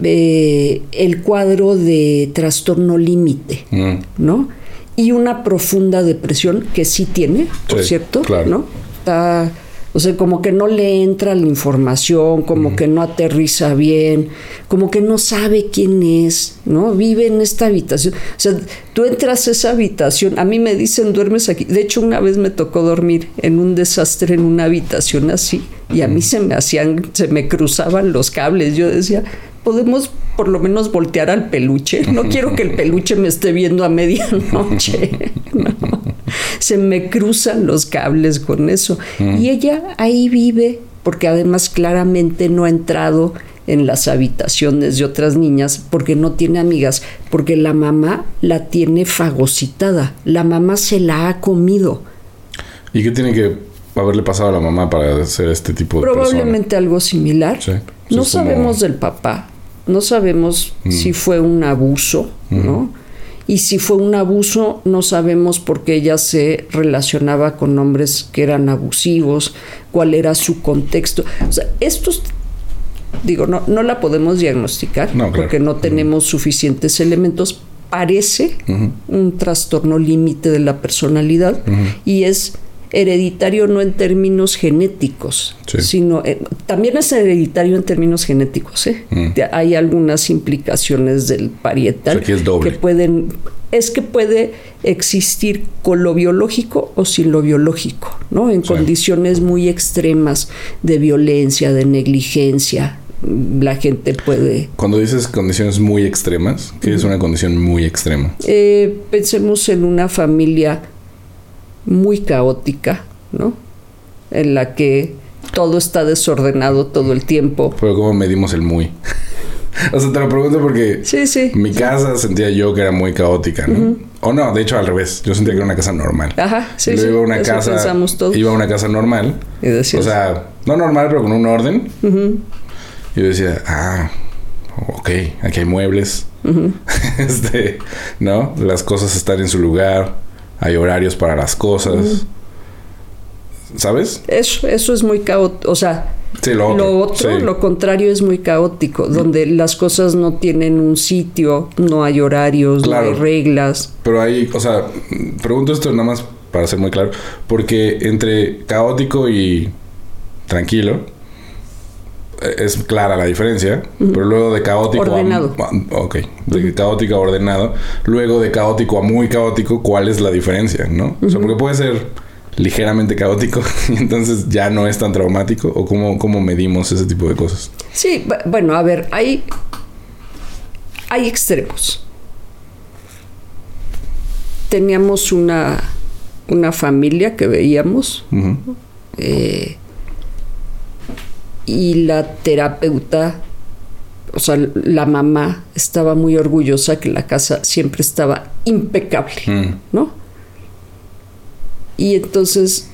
eh, el cuadro de trastorno límite, Mm. ¿no? Y una profunda depresión que sí tiene, por Sí, cierto, claro. ¿no? Está, o sea, como que no le entra la información, como que no aterriza bien, como que no sabe quién es, ¿no? Vive en esta habitación. O sea, tú entras a esa habitación, a mí me dicen, duermes aquí. De hecho, una vez me tocó dormir en un desastre en una habitación así, y a mí se me hacían, se me cruzaban los cables. Yo decía, podemos por lo menos voltear al peluche. No quiero que el peluche me esté viendo a medianoche. No. Se me cruzan los cables con eso. Y ella ahí vive, porque además claramente no ha entrado en las habitaciones de otras niñas porque no tiene amigas, porque la mamá la tiene fagocitada, la mamá se la ha comido. ¿Y qué tiene que haberle pasado a la mamá para hacer este tipo de Probablemente algo similar. Sí. No como- sabemos del papá, no sabemos si fue un abuso, ¿no? Y si fue un abuso, no sabemos por qué ella se relacionaba con hombres que eran abusivos, cuál era su contexto. O sea, estos, digo, no, no la podemos diagnosticar No, claro. porque no tenemos suficientes elementos. Parece un trastorno límite de la personalidad y es hereditario no en términos genéticos, Sí. sino eh, también es hereditario en términos genéticos. ¿eh? Mm. Hay algunas implicaciones del parietal O sea, que pueden, es que puede existir con lo biológico o sin lo biológico, ¿no? En Sí. condiciones muy extremas de violencia, de negligencia, la gente puede Cuando dices condiciones muy extremas, ¿qué es una condición muy extrema? Eh, pensemos en una familia muy caótica, ¿no? En la que todo está desordenado todo el tiempo. Pero ¿cómo medimos el muy? o sea, te lo pregunto porque Sí, sí. mi casa sentía yo que era muy caótica, ¿no? O no, de hecho al revés. Yo sentía que era una casa normal. Ajá, sí, Y sí. luego iba a una eso casa, pensamos todos. iba a una casa normal. Y decías, O sea, no normal, pero con un orden. ujú, Y yo decía, ah, ok, aquí hay muebles. ujú. este, ¿no? Las cosas están en su lugar. Hay horarios para las cosas. ¿Sabes? Eso, eso es muy caótico. O sea, Sí, lo otro. lo otro, sí. lo contrario es muy caótico, donde las cosas no tienen un sitio, no hay horarios, Claro. no hay reglas. Pero ahí, o sea, pregunto esto nada más para ser muy claro. Porque entre caótico y tranquilo es clara la diferencia. Pero luego de caótico Ordenado. a. Ok. De caótico a ordenado. Luego de caótico a muy caótico, ¿cuál es la diferencia? ¿No? O sea, porque puede ser ligeramente caótico y entonces ya no es tan traumático. ¿O cómo, cómo medimos ese tipo de cosas? Sí, bu- bueno, a ver, hay, hay extremos. Teníamos una, una familia que veíamos eh, y la terapeuta, o sea, la mamá estaba muy orgullosa que la casa siempre estaba impecable, Mm. ¿no? Y entonces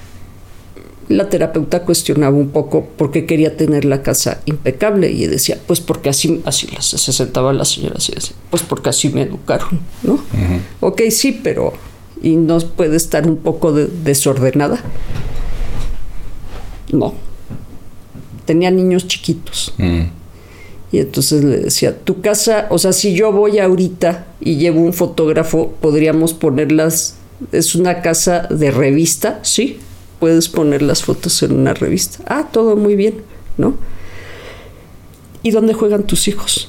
la terapeuta cuestionaba un poco por qué quería tener la casa impecable y decía, pues porque así, así se sentaba la señora así, así, pues porque así me educaron, ¿no? Ok, sí, pero ¿y no puede estar un poco de- desordenada? No. Tenía niños chiquitos. Mm. Y entonces le decía, tu casa, o sea, si yo voy ahorita y llevo un fotógrafo, podríamos ponerlas, es una casa de revista, sí, puedes poner las fotos en una revista. Ah, todo muy bien, ¿no? ¿Y dónde juegan tus hijos?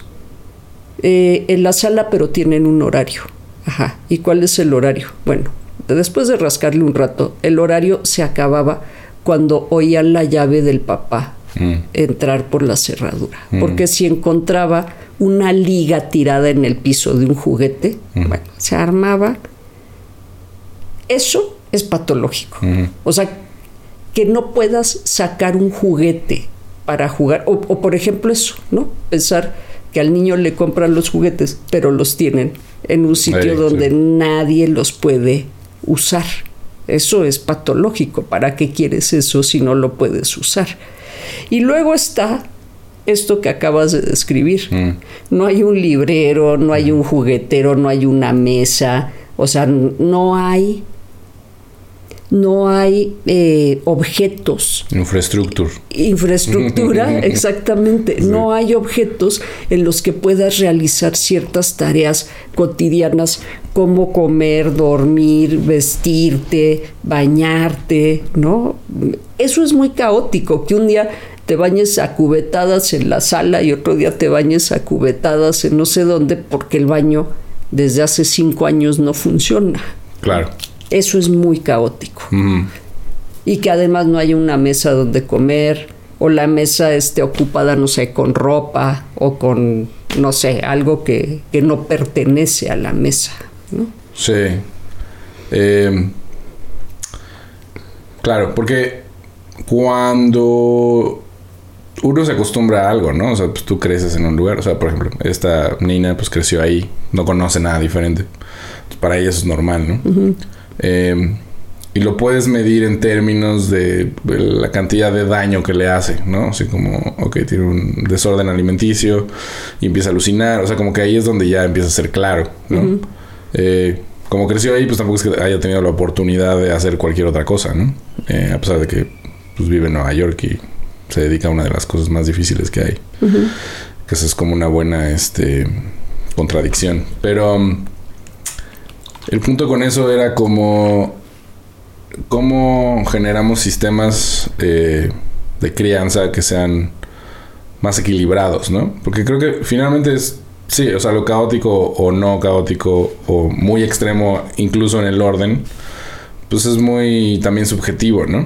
"Eh, en la sala, pero tienen un horario. Ajá. ¿Y cuál es el horario? Bueno, después de rascarle un rato, el horario se acababa cuando oían la llave del papá Mm. entrar por la cerradura. Porque si encontraba una liga tirada en el piso de un juguete, bueno, se armaba. Eso es patológico. O sea, que no puedas sacar un juguete para jugar. O, o, por ejemplo eso, ¿no? Pensar que al niño le compran los juguetes, pero los tienen en un sitio donde sí. nadie los puede usar. Eso es patológico. ¿Para qué quieres eso si no lo puedes usar? Y luego está esto que acabas de describir. Mm. No hay un librero, no hay un juguetero, no hay una mesa, o sea, no hay, no hay eh, objetos, Infraestructura. infraestructura, exactamente, no hay objetos en los que puedas realizar ciertas tareas cotidianas como comer, dormir, vestirte, bañarte, ¿no? Eso es muy caótico, que un día te bañes a cubetadas en la sala y otro día te bañes a cubetadas en no sé dónde porque el baño desde hace cinco años no funciona. Claro. Eso es muy caótico. Y que además no haya una mesa donde comer o la mesa esté ocupada, no sé, con ropa o con, no sé, algo que, que no pertenece a la mesa. ¿no? Sí. Eh, claro, porque cuando uno se acostumbra a algo, ¿no? O sea, pues tú creces en un lugar. O sea, por ejemplo, esta niña pues creció ahí, no conoce nada diferente. Para ella eso es normal, ¿no? Eh, y lo puedes medir en términos de la cantidad de daño que le hace, ¿no? Así como, ok, tiene un desorden alimenticio y empieza a alucinar. O sea, como que ahí es donde ya empieza a ser claro, ¿no? Eh, como creció ahí, pues tampoco es que haya tenido la oportunidad de hacer cualquier otra cosa, ¿no? Eh, a pesar de que pues, vive en Nueva York y se dedica a una de las cosas más difíciles que hay. Que eso es como una buena este, contradicción. Pero um, el punto con eso era como cómo generamos sistemas eh, de crianza que sean más equilibrados, ¿no? Porque creo que finalmente es, sí, o sea, lo caótico o no caótico o muy extremo, incluso en el orden, pues es muy también subjetivo, ¿no?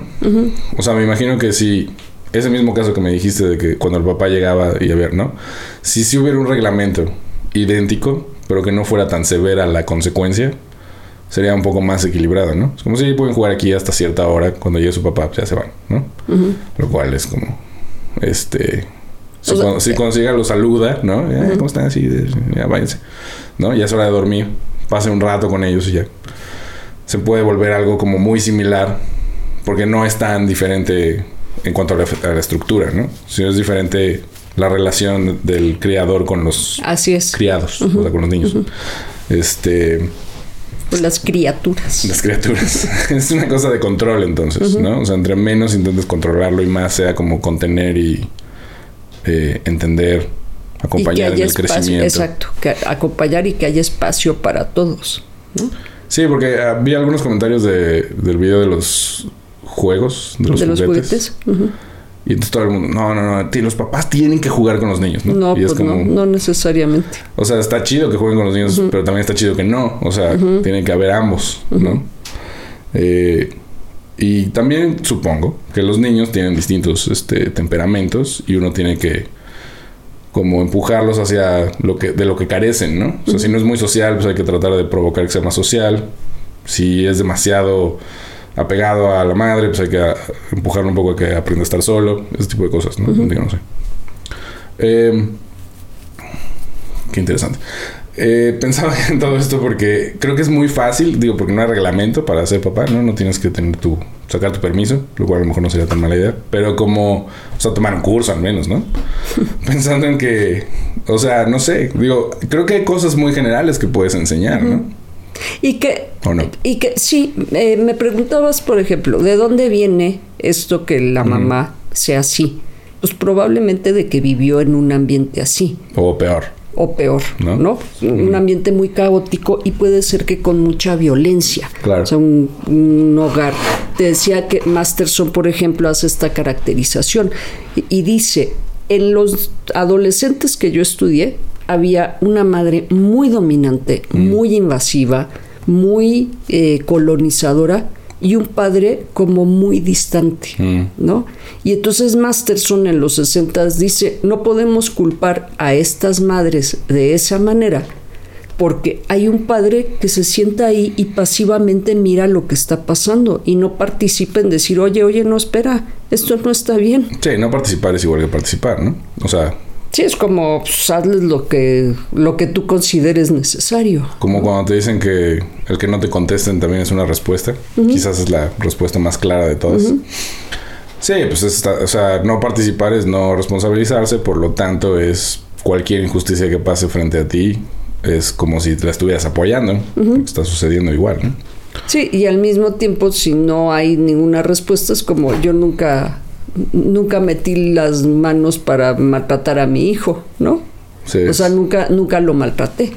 O sea, me imagino que si ese mismo caso que me dijiste de que cuando el papá llegaba y a ver, ¿no? Si sí hubiera un reglamento idéntico, pero que no fuera tan severa la consecuencia, sería un poco más equilibrado, ¿no? Es como si pueden jugar aquí hasta cierta hora, cuando llegue su papá, pues ya se van, ¿no? Lo cual es como, este, si, cuando, llega lo saluda, ¿no? ¿Cómo están? Así, ya váyanse, ¿no? Ya es hora de dormir, pase un rato con ellos y ya. Se puede volver algo como muy similar, porque no es tan diferente en cuanto a la, estructura, ¿no? Si es diferente la relación del criador con los Así es. criados, o sea, con los niños. Este. Con las criaturas. Las criaturas. es una cosa de control, entonces, ¿no? O sea, entre menos intentes controlarlo y más sea como contener y eh, entender, acompañar en el crecimiento. Exacto, que acompañar y que haya espacio para todos. ¿no? Sí, porque ah, vi algunos comentarios de, del video de los juegos, de los juguetes. Y entonces todo el mundo, no, no, no, los papás tienen que jugar con los niños, ¿no? No, pues no, no, necesariamente. O sea, está chido que jueguen con los niños, pero también está chido que no. O sea, tienen que haber ambos, ¿no? Eh, y también supongo que los niños tienen distintos este, temperamentos y uno tiene que como empujarlos hacia lo que de lo que carecen, ¿no? O sea, si no es muy social, pues hay que tratar de provocar que sea más social. Si es demasiado apegado a la madre, pues hay que empujarlo un poco a que aprenda a estar solo, ese tipo de cosas, ¿no? no sé. Em, qué interesante. Eh, pensaba en todo esto porque creo que es muy fácil, digo, porque no hay reglamento para ser papá, ¿no? No tienes que tener tu, sacar tu permiso, lo cual a lo mejor no sería tan mala idea, pero como, o sea, tomar un curso al menos, ¿no? Pensando en que, o sea, no sé, digo, creo que hay cosas muy generales que puedes enseñar, ¿no? Y que, y que sí, eh, me preguntabas, por ejemplo, ¿de dónde viene esto que la mamá sea así? Pues probablemente de que vivió en un ambiente así. O peor. O peor, ¿no? Un ambiente muy caótico y puede ser que con mucha violencia. Claro. O sea, un, un hogar. Te decía que Masterson, por ejemplo, hace esta caracterización y dice, en los adolescentes que yo estudié, había una madre muy dominante, mm. muy invasiva, muy eh, colonizadora y un padre como muy distante, mm. ¿no? Y entonces Masterson en los 60 dice, no podemos culpar a estas madres de esa manera, porque hay un padre que se sienta ahí y pasivamente mira lo que está pasando y no participa en decir, oye, oye, no espera, esto no está bien. Sí, no participar es igual que participar, ¿no? O sea, Sí, es como pues, hazles lo que, lo que tú consideres necesario. Como cuando te dicen que el que no te contesten también es una respuesta. Quizás es la respuesta más clara de todas. Sí, pues es, o sea, no participar es no responsabilizarse, por lo tanto es cualquier injusticia que pase frente a ti es como si te la estuvieras apoyando, está sucediendo igual, ¿no? Sí, y al mismo tiempo si no hay ninguna respuesta es como yo nunca nunca metí las manos para maltratar a mi hijo, ¿no? Sí. O sea, nunca, nunca lo maltraté.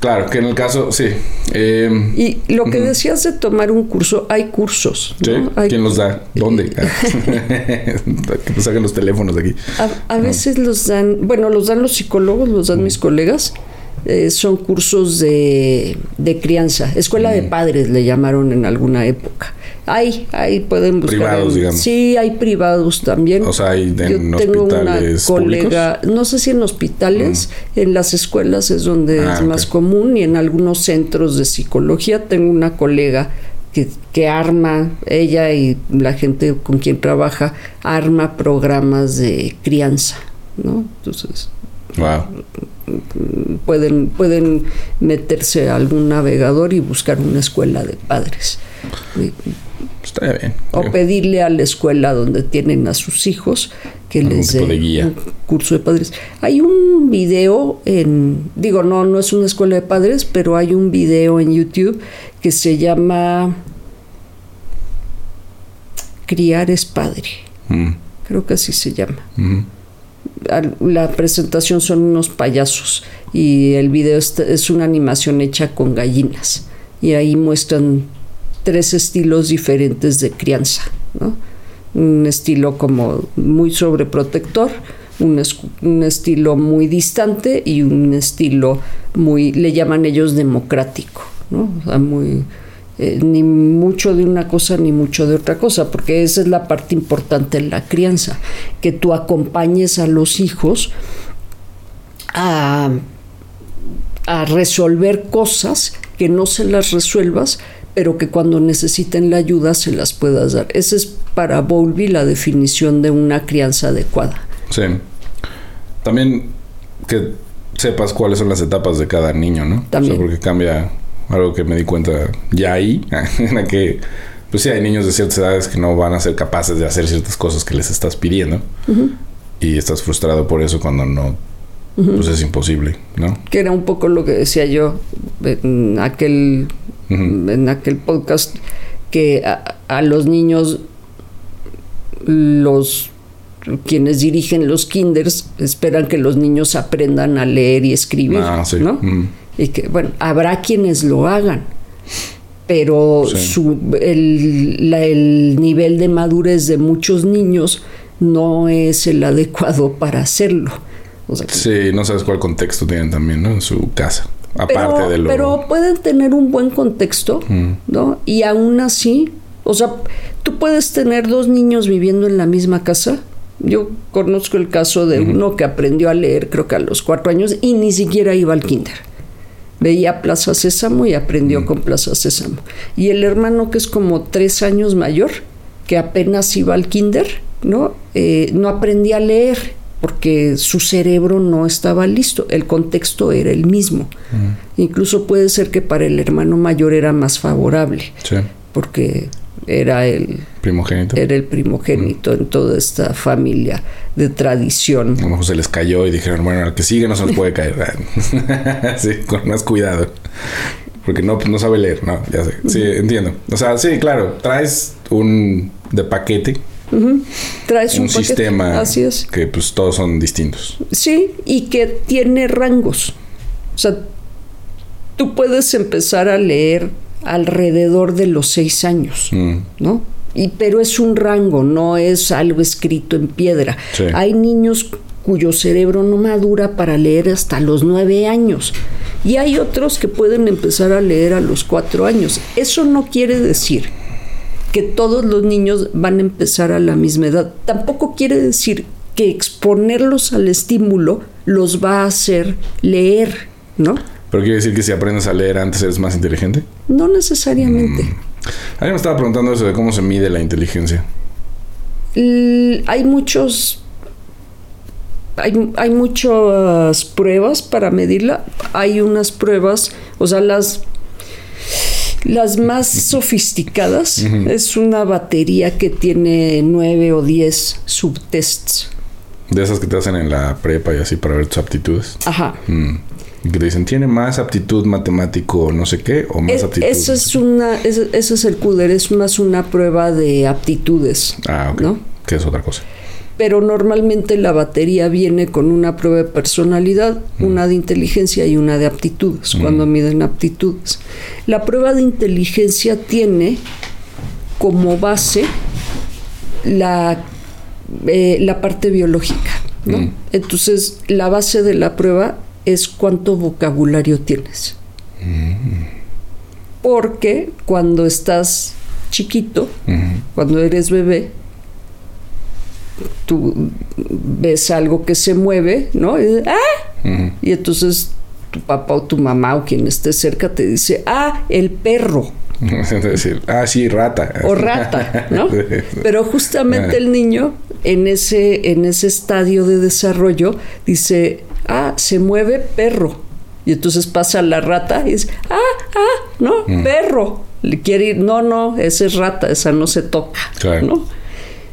Claro, que en el caso, sí. Em, y lo que decías de tomar un curso, hay cursos. ¿Sí? ¿Quién los da? ¿Dónde? que nos saquen los teléfonos de aquí. A, veces los dan, bueno, los dan los psicólogos, los dan mis colegas. Eh, son cursos de, de crianza, escuela de padres le llamaron en alguna época. Hay, hay, pueden buscar. Privados, digamos. Sí, hay privados también. O sea, hay en Yo tengo una colega, no sé si en hospitales, mm. en las escuelas es donde ah, es más común y en algunos centros de psicología. Tengo una colega que, que, arma, ella y la gente con quien trabaja, arma programas de crianza, ¿no? Entonces. Wow. Pueden, pueden meterse a algún navegador y buscar una escuela de padres. O pedirle a la escuela donde tienen a sus hijos que les dé un curso de padres. Hay un video en, digo, no, no es una escuela de padres, pero hay un video en YouTube que se llama Criar es padre. Mm. Creo que así se llama. La presentación son unos payasos y el video es una animación hecha con gallinas y ahí muestran tres estilos diferentes de crianza. Un estilo como muy sobreprotector, un, un, estilo muy distante y un estilo muy, le llaman ellos democrático, eh, ni mucho de una cosa ni mucho de otra cosa, porque esa es la parte importante en la crianza, que tú acompañes a los hijos a, a resolver cosas que no se las resuelvas, pero que cuando necesiten la ayuda se las puedas dar. Esa es para Bowlby la definición de una crianza adecuada. Sí. También que sepas cuáles son las etapas de cada niño, ¿no? También. porque cambia algo que me di cuenta ya ahí, en la que, pues sí, hay niños de ciertas edades que no van a ser capaces de hacer ciertas cosas que les estás pidiendo. Y estás frustrado por eso cuando no, pues es imposible, ¿no? Que era un poco lo que decía yo en aquel, en aquel podcast, que a, a los niños los quienes dirigen los kinders esperan que los niños aprendan a leer y escribir, Ah, sí. ¿no? Y que, bueno, habrá quienes lo hagan, pero Sí. su, el, la- el nivel de madurez de muchos niños no es el adecuado para hacerlo. O sea, Sí, no sabes cuál contexto tienen también, ¿no? En su casa. Aparte pero, de lo... pero pueden tener un buen contexto, ¿no? Y aún así, o sea, tú puedes tener dos niños viviendo en la misma casa. Yo conozco el caso de uno que aprendió a leer, creo que a los cuatro años, y ni siquiera iba al kinder. Veía Plaza Sésamo y aprendió con Plaza Sésamo. Y el hermano que es como tres años mayor, que apenas iba al kinder, ¿no? Eh, no aprendía a leer porque su cerebro no estaba listo. El contexto era el mismo. Incluso puede ser que para el hermano mayor era más favorable, Sí, porque era el, primogénito. era el primogénito en toda esta familia de tradición. A lo mejor se les cayó y dijeron, bueno, al que sigue no se nos puede caer. sí, con más cuidado. Porque no, pues no sabe leer, no, ya sé. Sí, entiendo. O sea, sí, claro, traes un de paquete. Traes un, un paquete. sistema Así es. que pues todos son distintos. Sí, y que tiene rangos. O sea, tú puedes empezar a leer alrededor de los seis años, Mm, ¿no? Y, pero es un rango, no es algo escrito en piedra. Sí. Hay niños cuyo cerebro no madura para leer hasta los nueve años. Y hay otros que pueden empezar a leer a los cuatro años. Eso no quiere decir que todos los niños van a empezar a la misma edad. Tampoco quiere decir que exponerlos al estímulo los va a hacer leer, ¿no? Pero quiere decir que si aprendes a leer antes eres más inteligente. No necesariamente. Alguien me estaba preguntando eso de cómo se mide la inteligencia. L- hay muchos hay, hay muchas pruebas para medirla hay unas pruebas o sea las las más sofisticadas es una batería que tiene nueve o diez subtests De esas que te hacen en la prepa y así para ver tus aptitudes. ajá Mm. Y que te dicen, ¿tiene más aptitud matemático no sé qué? O más Es- aptitud. esa es una ese, ese es el CUDER es más una prueba de aptitudes Ah, ok. ¿no? Que es otra cosa. pero normalmente la batería viene con una prueba de personalidad, una de inteligencia y una de aptitudes, cuando miden aptitudes. La prueba de inteligencia tiene como base la, eh, la parte biológica. ¿no? Mm. Entonces, la base de la prueba es cuánto vocabulario tienes. Porque cuando estás chiquito, Ujú. cuando eres bebé, tú ves algo que se mueve, ¿no? Y, ¡Ah! Ujú. y entonces tu papá o tu mamá o quien esté cerca te dice, ah, el perro Es decir, ah, sí, rata. o rata, ¿no? Pero justamente el niño en ese, en ese estadio de desarrollo dice, ah, se mueve perro. Y entonces pasa la rata y dice, ah, ah, no, perro. Le quiere ir, no, no, esa es rata, esa no se toca, Claro. ¿no?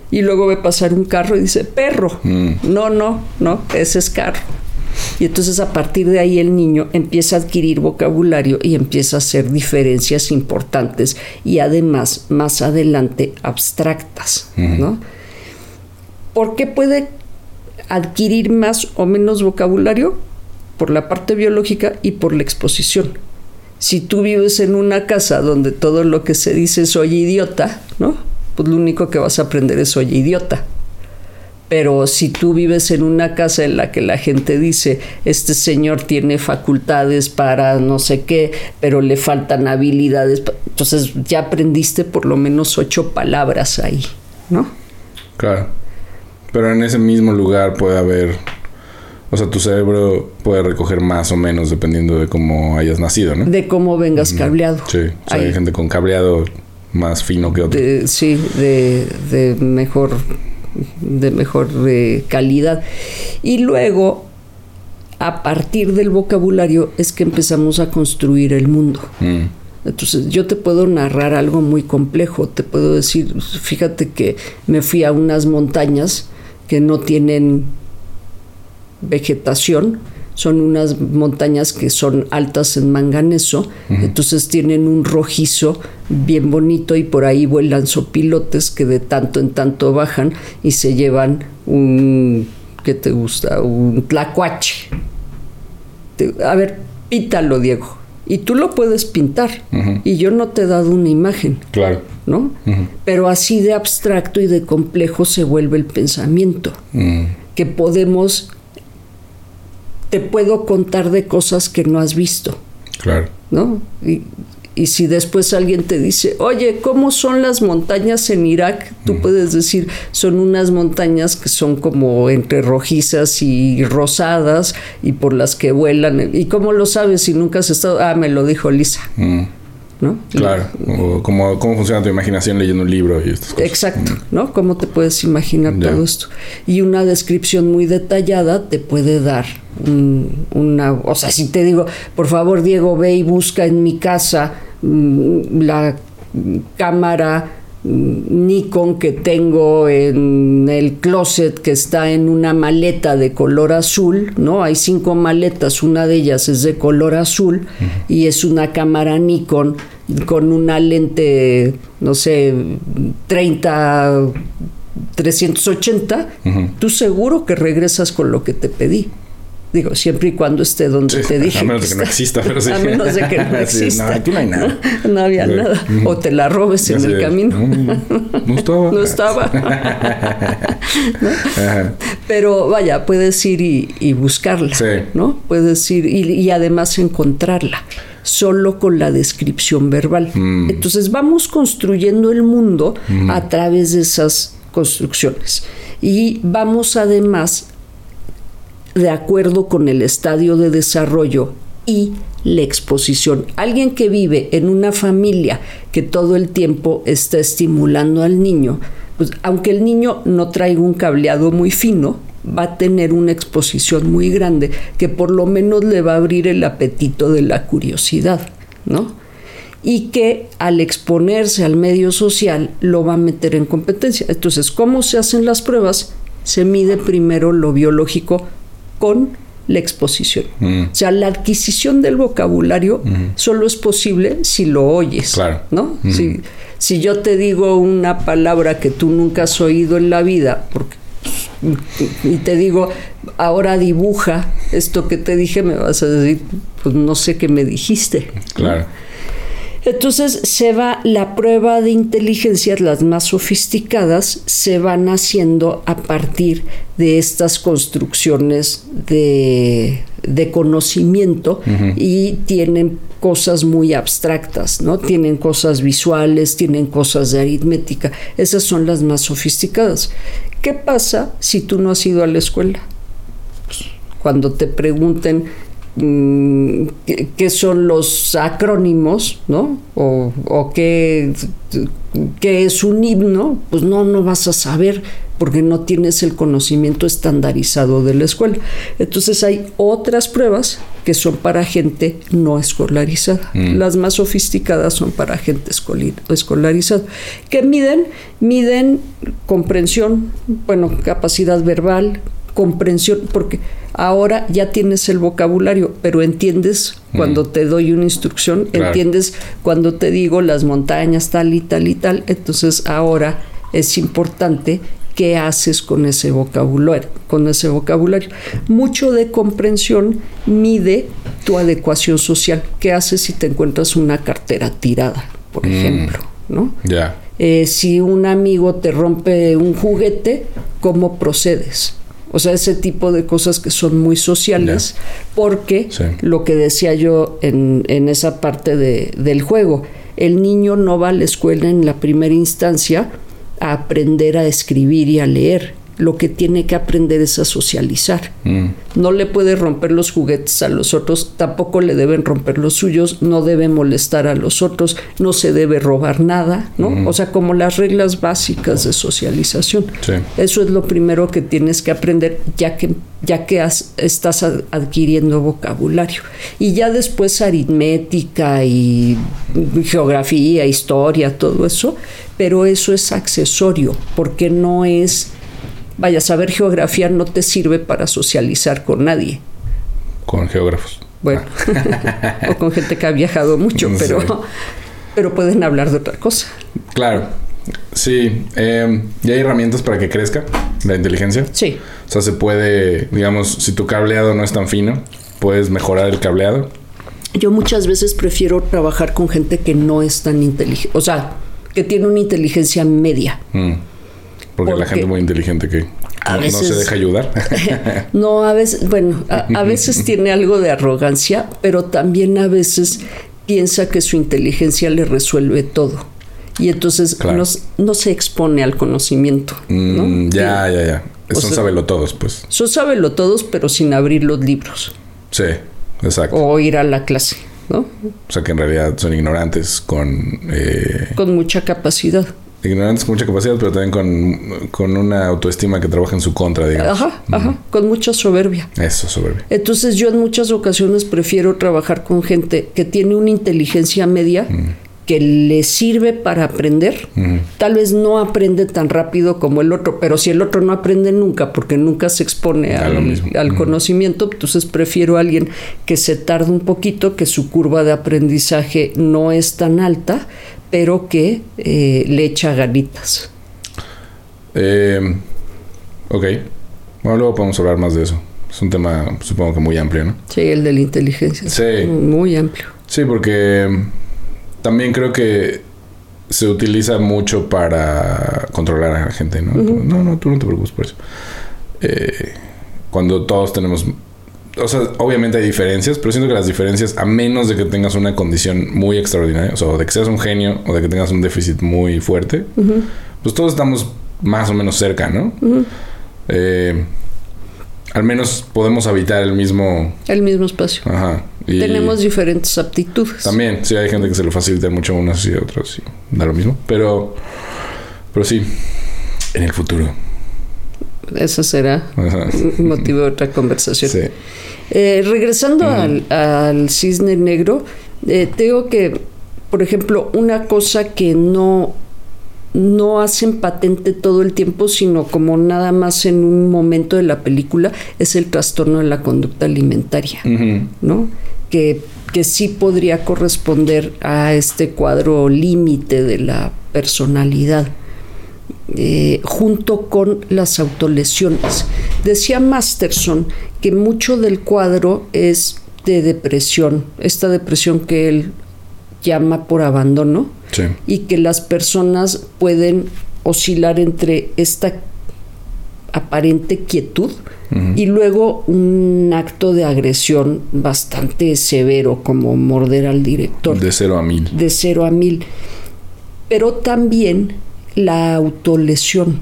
Y luego ve pasar un carro y dice, perro. Mm. No, no, no, ese es carro. Y entonces a partir de ahí el niño empieza a adquirir vocabulario y empieza a hacer diferencias importantes y además más adelante abstractas, ¿no? ¿Por qué puede adquirir más o menos vocabulario? Por la parte biológica y por la exposición. Si tú vives en una casa donde todo lo que se dice es soy idiota, ¿no? Pues lo único que vas a aprender es soy idiota. Pero si tú vives en una casa en la que la gente dice, este señor tiene facultades para no sé qué, pero le faltan habilidades, entonces ya aprendiste por lo menos ocho palabras ahí, ¿no? Claro. Pero en ese mismo lugar puede haber, o sea, tu cerebro puede recoger más o menos dependiendo de cómo hayas nacido, ¿no? De cómo vengas cableado. Sí, o sea, hay gente con cableado más fino que otro. sí, de, de mejor de mejor eh, calidad. Y luego, a partir del vocabulario, es que empezamos a construir el mundo. Mm. Entonces yo te puedo narrar algo muy complejo, te puedo decir, fíjate que me fui a unas montañas que no tienen vegetación, son unas montañas que son altas en manganeso, entonces tienen un rojizo bien bonito y por ahí vuelan sopilotes que de tanto en tanto bajan y se llevan un, ¿qué te gusta? Un tlacuache. A ver, pítalo, Diego. Y tú lo puedes pintar. Y yo no te he dado una imagen. Claro. ¿No? Pero así de abstracto y de complejo se vuelve el pensamiento. Mm. Que podemos te puedo contar de cosas que no has visto. Claro. ¿No? Y, si después alguien te dice, oye, ¿cómo son las montañas en Irak? Tú puedes decir, son unas montañas que son como entre rojizas y rosadas y por las que vuelan. ¿Y cómo lo sabes si nunca has estado? Ah, me lo dijo Lisa. Claro, o cómo, cómo funciona tu imaginación leyendo un libro y estas cosas. Exacto, mm. ¿no? ¿Cómo te puedes imaginar todo esto? Y una descripción muy detallada te puede dar una... O sea, si te digo, por favor, Diego, ve y busca en mi casa mm, la cámara mm, Nikon que tengo en el closet que está en una maleta de color azul, ¿no? Hay cinco maletas, una de ellas es de color azul y es una cámara Nikon con una lente, no sé, 30, 380, tú seguro que regresas con lo que te pedí. Digo, siempre y cuando esté donde te dije. A menos de que no exista, pero sí. A menos de que no exista. no, aquí no hay nada. No, había nada. O te la robes en el camino. No, estaba. no estaba. Pero vaya, puedes ir y, buscarla. ¿No? Puedes ir y además encontrarla solo con la descripción verbal. Mm. Entonces vamos construyendo el mundo mm. a través de esas construcciones. Y vamos además, de acuerdo con el estadio de desarrollo y la exposición. Alguien que vive en una familia que todo el tiempo está estimulando al niño, pues aunque el niño no traiga un cableado muy fino, va a tener una exposición muy grande que por lo menos le va a abrir el apetito de la curiosidad, ¿no? Y que al exponerse al medio social lo va a meter en competencia. Entonces, ¿cómo se hacen las pruebas? Se mide primero lo biológico con la exposición. Mm. O sea, la adquisición del vocabulario mm. solo es posible si lo oyes, ¿no? Mm. Si, si yo te digo una palabra que tú nunca has oído en la vida, porque y te digo, ahora dibuja esto que te dije, me vas a decir, pues no sé qué me dijiste. Claro. Entonces se va, la prueba de inteligencia, las más sofisticadas, se van haciendo a partir de estas construcciones de, conocimiento y tienen cosas muy abstractas, ¿no? Tienen cosas visuales, tienen cosas de aritmética. Esas son las más sofisticadas. ¿Qué pasa si tú no has ido a la escuela? Pues, cuando te pregunten mm, qué, son los acrónimos, ¿no? O, qué, qué, es un himno, pues no, no vas a saber porque no tienes el conocimiento estandarizado de la escuela. Entonces hay otras pruebas que son para gente no escolarizada. Mm. Las más sofisticadas son para gente escolarizada. que miden? Miden comprensión, bueno, capacidad verbal, comprensión, porque ahora ya tienes el vocabulario, pero entiendes mm. cuando te doy una instrucción, entiendes cuando te digo las montañas tal y tal y tal, entonces ahora es importante qué haces con ese vocabulario, con ese vocabulario. Mucho de comprensión mide tu adecuación social. ¿Qué haces si te encuentras una cartera tirada, por Mm. ejemplo? ¿no? Ya. Eh, si un amigo te rompe un juguete, ¿cómo procedes? O sea, ese tipo de cosas que son muy sociales, porque Sí. lo que decía yo en, en esa parte de- del juego, el niño no va a la escuela en la primera instancia a aprender a escribir y a leer. Lo que tiene que aprender es a socializar. Mm. No le puede romper los juguetes a los otros, tampoco le deben romper los suyos, no debe molestar a los otros, no se debe robar nada, ¿no? O sea, como las reglas básicas de socialización. Sí. Eso es lo primero que tienes que aprender ya que, ya que has- estás ad- adquiriendo vocabulario. Y ya después aritmética y geografía, historia, todo eso, pero eso es accesorio, porque no es... Vaya, saber geografía no te sirve para socializar con nadie. Con geógrafos. Bueno, o con gente que ha viajado mucho, pero, pero pueden hablar de otra cosa. Claro. Sí. eh, ¿Y hay herramientas para que crezca la inteligencia? Sí, O sea, se puede, digamos, si tu cableado no es tan fino, puedes mejorar el cableado. yo muchas veces prefiero trabajar con gente que no es tan inteligente, o sea, que tiene una inteligencia media. Mm. Porque la gente muy inteligente que a no, no se deja ayudar. No, a veces, bueno, a, a veces tiene algo de arrogancia, pero también a veces piensa que su inteligencia le resuelve todo. Y entonces Claro. no, se expone al conocimiento. ¿no? Mm, ya, ya, ya. O Son sea- sabelo todos, pues. Eso sábelo todos, pero sin abrir los libros Sí, exacto. o ir a la clase, ¿no? O sea, que en realidad son ignorantes con... eh, Con mucha capacidad. Ignorantes con mucha capacidad, pero también con, con una autoestima que trabaja en su contra, digamos. Ajá, ajá, con mucha soberbia. Eso, soberbia. Entonces yo en muchas ocasiones prefiero trabajar con gente que tiene una inteligencia media que le sirve para aprender. Tal vez no aprende tan rápido como el otro, pero si el otro no aprende nunca porque nunca se expone A lo al, mismo. al Ujú. conocimiento, entonces prefiero a alguien que se tarde un poquito, que su curva de aprendizaje no es tan alta, pero que eh, le echa ganitas. Eh, ok. Bueno, luego podemos hablar más de eso. Es un tema, supongo que muy amplio, ¿no? Sí, el de la inteligencia. Sí. Muy amplio. Sí, porque también creo que se utiliza mucho para controlar a la gente, ¿no? No, no, tú no te preocupes por eso. Eh, cuando todos tenemos... O sea, obviamente hay diferencias, pero siento que las diferencias, a menos de que tengas una condición muy extraordinaria, o sea, de que seas un genio o de que tengas un déficit muy fuerte, pues todos estamos más o menos cerca, ¿no? Eh, al menos podemos habitar el mismo... El mismo espacio. Ajá. y- Tenemos diferentes aptitudes. también, sí, hay gente que se lo facilita mucho a unos y a otros, y da lo mismo. Pero, pero sí, en el futuro. Esa será Ajá. motivo de otra conversación. Sí. Eh, regresando al, al cisne negro, eh, tengo que, por ejemplo, una cosa que no, no hacen patente todo el tiempo, sino como nada más en un momento de la película, es el trastorno de la conducta alimentaria. ¿no? Que, que sí podría corresponder a este cuadro límite de la personalidad, eh, junto con las autolesiones. Decía Masterson que mucho del cuadro es de depresión, esta depresión que él llama por abandono, Sí. y que las personas pueden oscilar entre esta aparente quietud y luego un acto de agresión bastante severo como morder al director De cero a mil. de cero a mil pero también la autolesión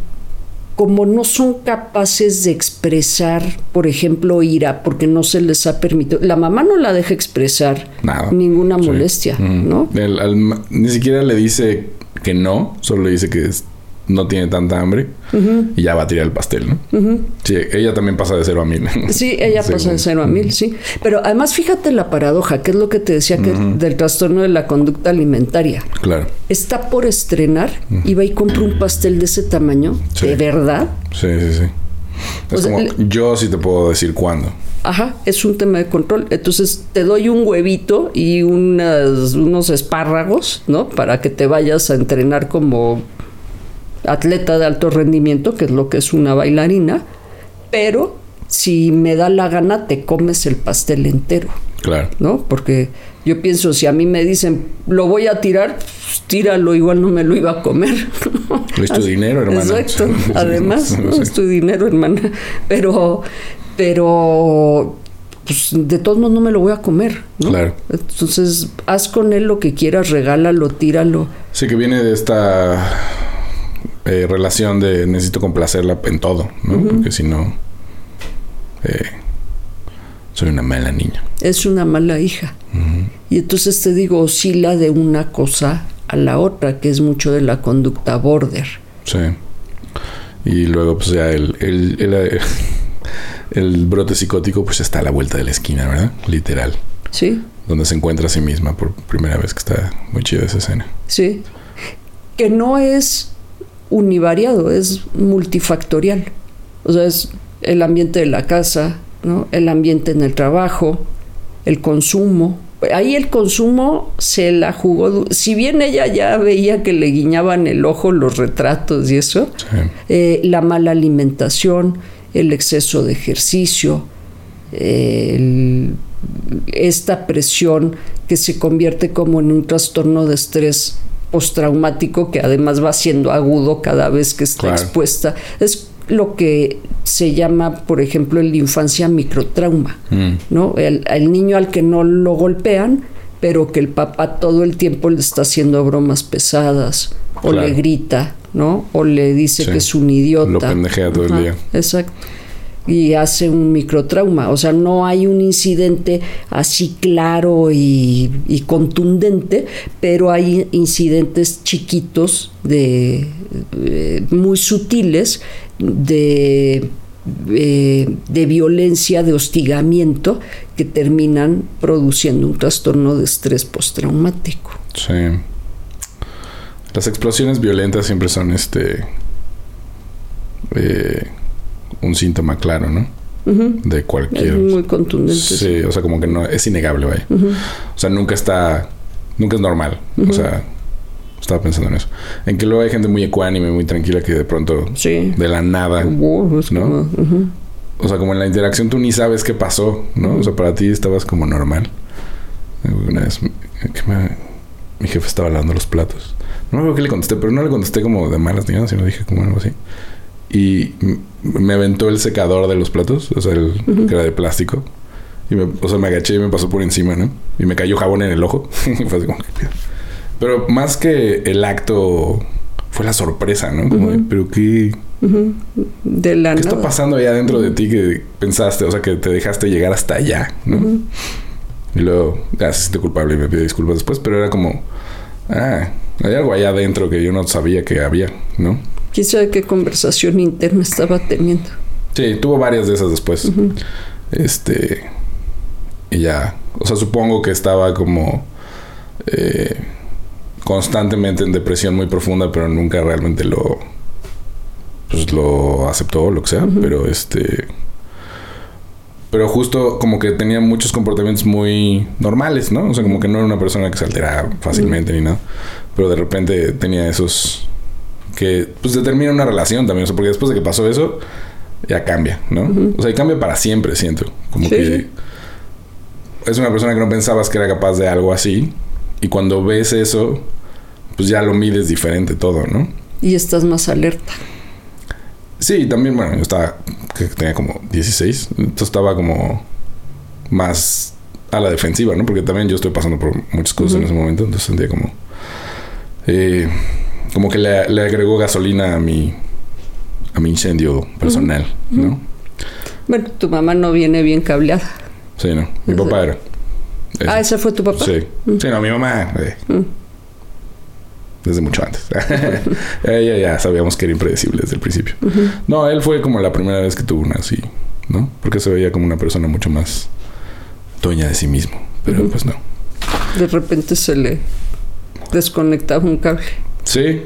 como no son capaces de expresar, por ejemplo, ira, porque no se les ha permitido, la mamá no la deja expresar Nada. ninguna Sí. molestia, Ujú. ¿no? El- al ma- ni siquiera le dice que no, solo le dice que es- no tiene tanta hambre y ya va a tirar el pastel, ¿no? Sí, ella también pasa de cero a mil. Sí, ella pasa de cero a mil, sí. Pero además fíjate la paradoja, que es lo que te decía que del trastorno de la conducta alimentaria. Claro. Está por estrenar y va y compra un pastel de ese tamaño, Sí. de verdad. Sí, sí, sí. O Es sea, como, le- yo sí te puedo decir cuándo. Ajá, es un tema de control. Entonces te doy un huevito y unas, unos espárragos, ¿no? Para que te vayas a entrenar como atleta de alto rendimiento, que es lo que es una bailarina. Pero si me da la gana, te comes el pastel entero. Claro. ¿no? Porque yo pienso, si a mí me dicen, lo voy a tirar, pues, tíralo, igual no me lo iba a comer. Es tu dinero, hermana. Exacto, además, ¿no? es tu dinero, hermana. Pero, pero, pues de todos modos no me lo voy a comer, ¿no? Claro. Entonces, haz con él lo que quieras, regálalo, tíralo. Sí, que viene de esta eh, relación de necesito complacerla en todo, ¿no? Porque si no, eh, soy una mala niña. Es una mala hija. Y entonces te digo, oscila de una cosa a la otra, que es mucho de la conducta border. Sí. Y luego, pues ya el, el, el, el brote psicótico, pues está a la vuelta de la esquina, ¿verdad? Literal. Sí, Donde se encuentra a sí misma por primera vez, que está muy chida esa escena. sí. Que no es univariado, es multifactorial. O sea, es el ambiente de la casa, ¿no? el ambiente en el trabajo, el consumo. Ahí el consumo se la jugó. Si bien ella ya veía que le guiñaban el ojo los retratos y eso, Sí. eh, la mala alimentación, el exceso de ejercicio, eh, el- esta presión que se convierte como en un trastorno de estrés postraumático que además va siendo agudo cada vez que está Claro. expuesta. Es lo que se llama, por ejemplo, en la infancia microtrauma, Mm. ¿no? El, el niño al que no lo golpean, pero que el papá todo el tiempo le está haciendo bromas pesadas, o Claro. le grita, ¿no? O le dice Sí. que es un idiota. Lo pendejea todo el día. Exacto. Y hace un microtrauma. O sea, no hay un incidente así claro y, contundente, pero hay incidentes chiquitos de eh, muy sutiles de, eh, de violencia, de hostigamiento, que terminan produciendo un trastorno de estrés postraumático. Sí. Las explosiones violentas siempre son este. eh, un síntoma claro, ¿no? De Es cualquier. muy contundente. sí. O sea, como que no. Es innegable, vaya. O sea, nunca está. Nunca es normal. O sea, estaba pensando en eso. En que luego hay gente muy ecuánime, muy tranquila que de pronto. Sí. De la nada. Wow, es ¿No? como. O sea, como en la interacción tú ni sabes qué pasó, ¿no? O sea, para ti estabas como normal. Una vez que me- mi jefe estaba lavando los platos. No me acuerdo qué le contesté, pero no le contesté como de malas ni nada, sino dije como algo así. Y me aventó el secador de los platos, o sea, el que era de plástico. Y me, o sea, me agaché y me pasó por encima, ¿no? Y me cayó jabón en el ojo. Y fue así como, ¿qué pedo? Pero más que el acto, fue la sorpresa, ¿no? Como de, pero qué, Ujú. De la ¿Qué nada. está pasando allá dentro de ti que pensaste, o sea, que te dejaste llegar hasta allá, ¿no? Y luego, se siente culpable y me pide disculpas después, pero era como, ah, hay algo allá adentro que yo no sabía que había, ¿no? ¿Quién sabe qué conversación interna estaba teniendo? Sí, tuvo varias de esas después. Este, y ya, o sea, supongo que estaba como eh, constantemente en depresión muy profunda, pero nunca realmente lo, pues lo aceptó, o lo que sea, pero este... Pero justo como que tenía muchos comportamientos muy normales, ¿no? O sea, como que no era una persona que se alteraba fácilmente ni nada. Pero de repente tenía esos que pues determina una relación también. O sea, porque después de que pasó eso, ya cambia, ¿no? O sea, y cambia para siempre, siento. Como Sí, que es una persona que no pensabas que era capaz de algo así. Y cuando ves eso, pues ya lo mides diferente todo, ¿no? Y estás más alerta. Sí, también, bueno, yo estaba, que tenía como 16, entonces estaba como más a la defensiva, ¿no? Porque también yo estoy pasando por muchas cosas en ese momento, entonces sentía como, eh, como que le, le agregó gasolina a mi, a mi incendio personal, ¿no? Bueno, tu mamá no viene bien cableada. Sí, ¿no? Mi papá era. ese. Ah, ¿ese fue tu papá? Sí. Sí, no, mi mamá. eh, Mm. Desde mucho antes. Ella ya sabíamos que era impredecible desde el principio. No, él fue como la primera vez que tuvo una así, ¿no? Porque se veía como una persona mucho más dueña de sí mismo. Pero pues no. De repente se le desconectaba un cable. Sí.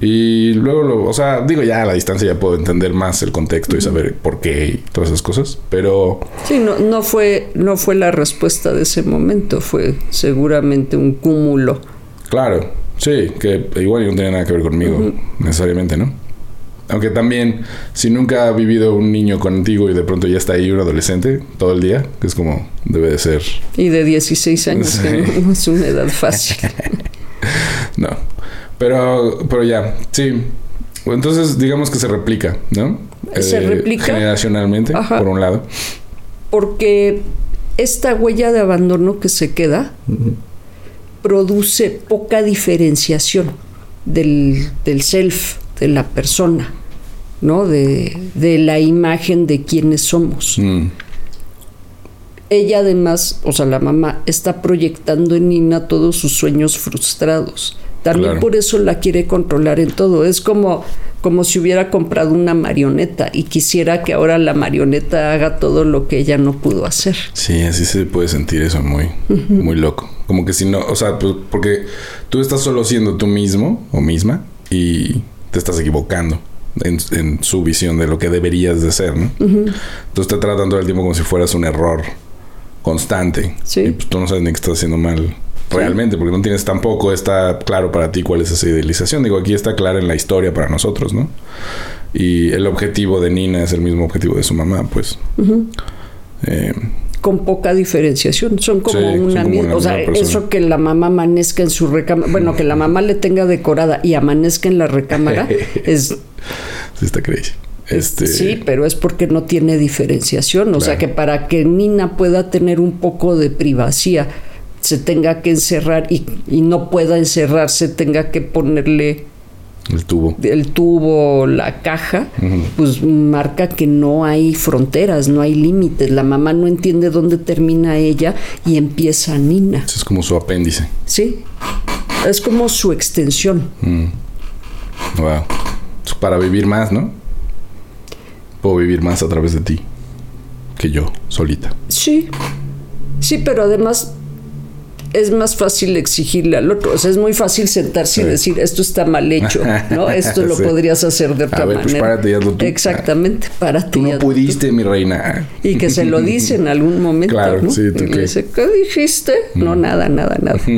Y luego, lo, o sea, digo ya a la distancia ya puedo entender más el contexto y saber por qué y todas esas cosas. Pero Sí, no, no, fue, no fue la respuesta de ese momento, fue seguramente un cúmulo. claro, sí, que igual no tenía nada que ver conmigo necesariamente, ¿no? Aunque también, si nunca ha vivido un niño contigo y de pronto ya está ahí un adolescente todo el día, que es como debe de ser. Y de 16 años, Sí. que no es una edad fácil. No. Pero, pero ya, sí. Entonces, digamos que se replica, ¿no? Se replica. Generacionalmente, Ajá. por un lado. Porque esta huella de abandono que se queda produce poca diferenciación del, del self, de la persona, ¿no? De, de la imagen de quienes somos. Mm, Ella además, o sea, la mamá está proyectando en Nina todos sus sueños frustrados. También Claro. por eso la quiere controlar en todo. Es como, como si hubiera comprado una marioneta y quisiera que ahora la marioneta haga todo lo que ella no pudo hacer. Sí, así se puede sentir eso muy, muy loco. Como que si no, o sea, pues, porque tú estás solo siendo tú mismo o misma y te estás equivocando en, en su visión de lo que deberías de ser, ¿no? Entonces te tratan todo el tiempo como si fueras un error constante. Sí. Y pues tú no sabes ni qué estás haciendo mal realmente, porque no tienes tampoco, está claro para ti cuál es esa idealización. Digo, aquí está clara en la historia para nosotros, ¿no? Y el objetivo de Nina es el mismo objetivo de su mamá, pues. Eh, Con poca diferenciación. Son como Sí, son una como misma. una O sea, persona. eso que la mamá amanezca en su recámara. Bueno, que la mamá le tenga decorada y amanezca en la recámara es sí está crazy. Este, Sí, pero es porque no tiene diferenciación. O sea, que para que Nina pueda tener un poco de privacidad, se tenga que encerrar y, y no pueda encerrarse, tenga que ponerle el tubo. el tubo, la caja, pues marca que no hay fronteras, no hay límites. La mamá no entiende dónde termina ella y empieza Nina. Eso es como su apéndice. Sí, es como su extensión. Mm. Wow. Es Para vivir más, ¿no? Puedo vivir más a través de ti que yo, solita. Sí, sí, pero además es más fácil exigirle al otro. O sea, es muy fácil sentarse y decir, esto está mal hecho, ¿no? Esto lo Sí. podrías hacer de otra A ver, pues manera. párate y hazlo tú. Exactamente, párate Tú no tú. pudiste, mi reina. Y que se lo dice en algún momento, Claro, ¿no? sí, ¿tú Y qué? Mm. le dice, ¿qué dijiste? No, nada, nada, nada.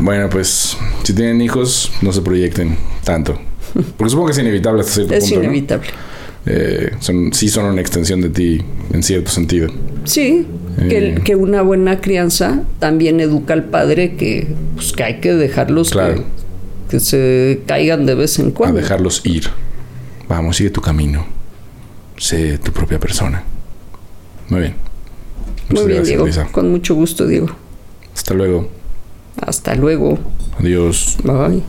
Bueno, pues si tienen hijos, no se proyecten tanto. Porque supongo que es inevitable hasta cierto es punto. ¿no? inevitable. Eh, son, sí son una extensión de ti en cierto sentido. Sí, que, Eh. que una buena crianza también educa al padre que, pues, que hay que dejarlos Claro. que, que se caigan de vez en A cuando. dejarlos ir. Vamos, sigue tu camino. Sé tu propia persona. Muy bien. Muy Muchas bien, gracias, Diego. Lisa. Con mucho gusto, Diego. Hasta luego. Hasta luego. Adiós. Bye.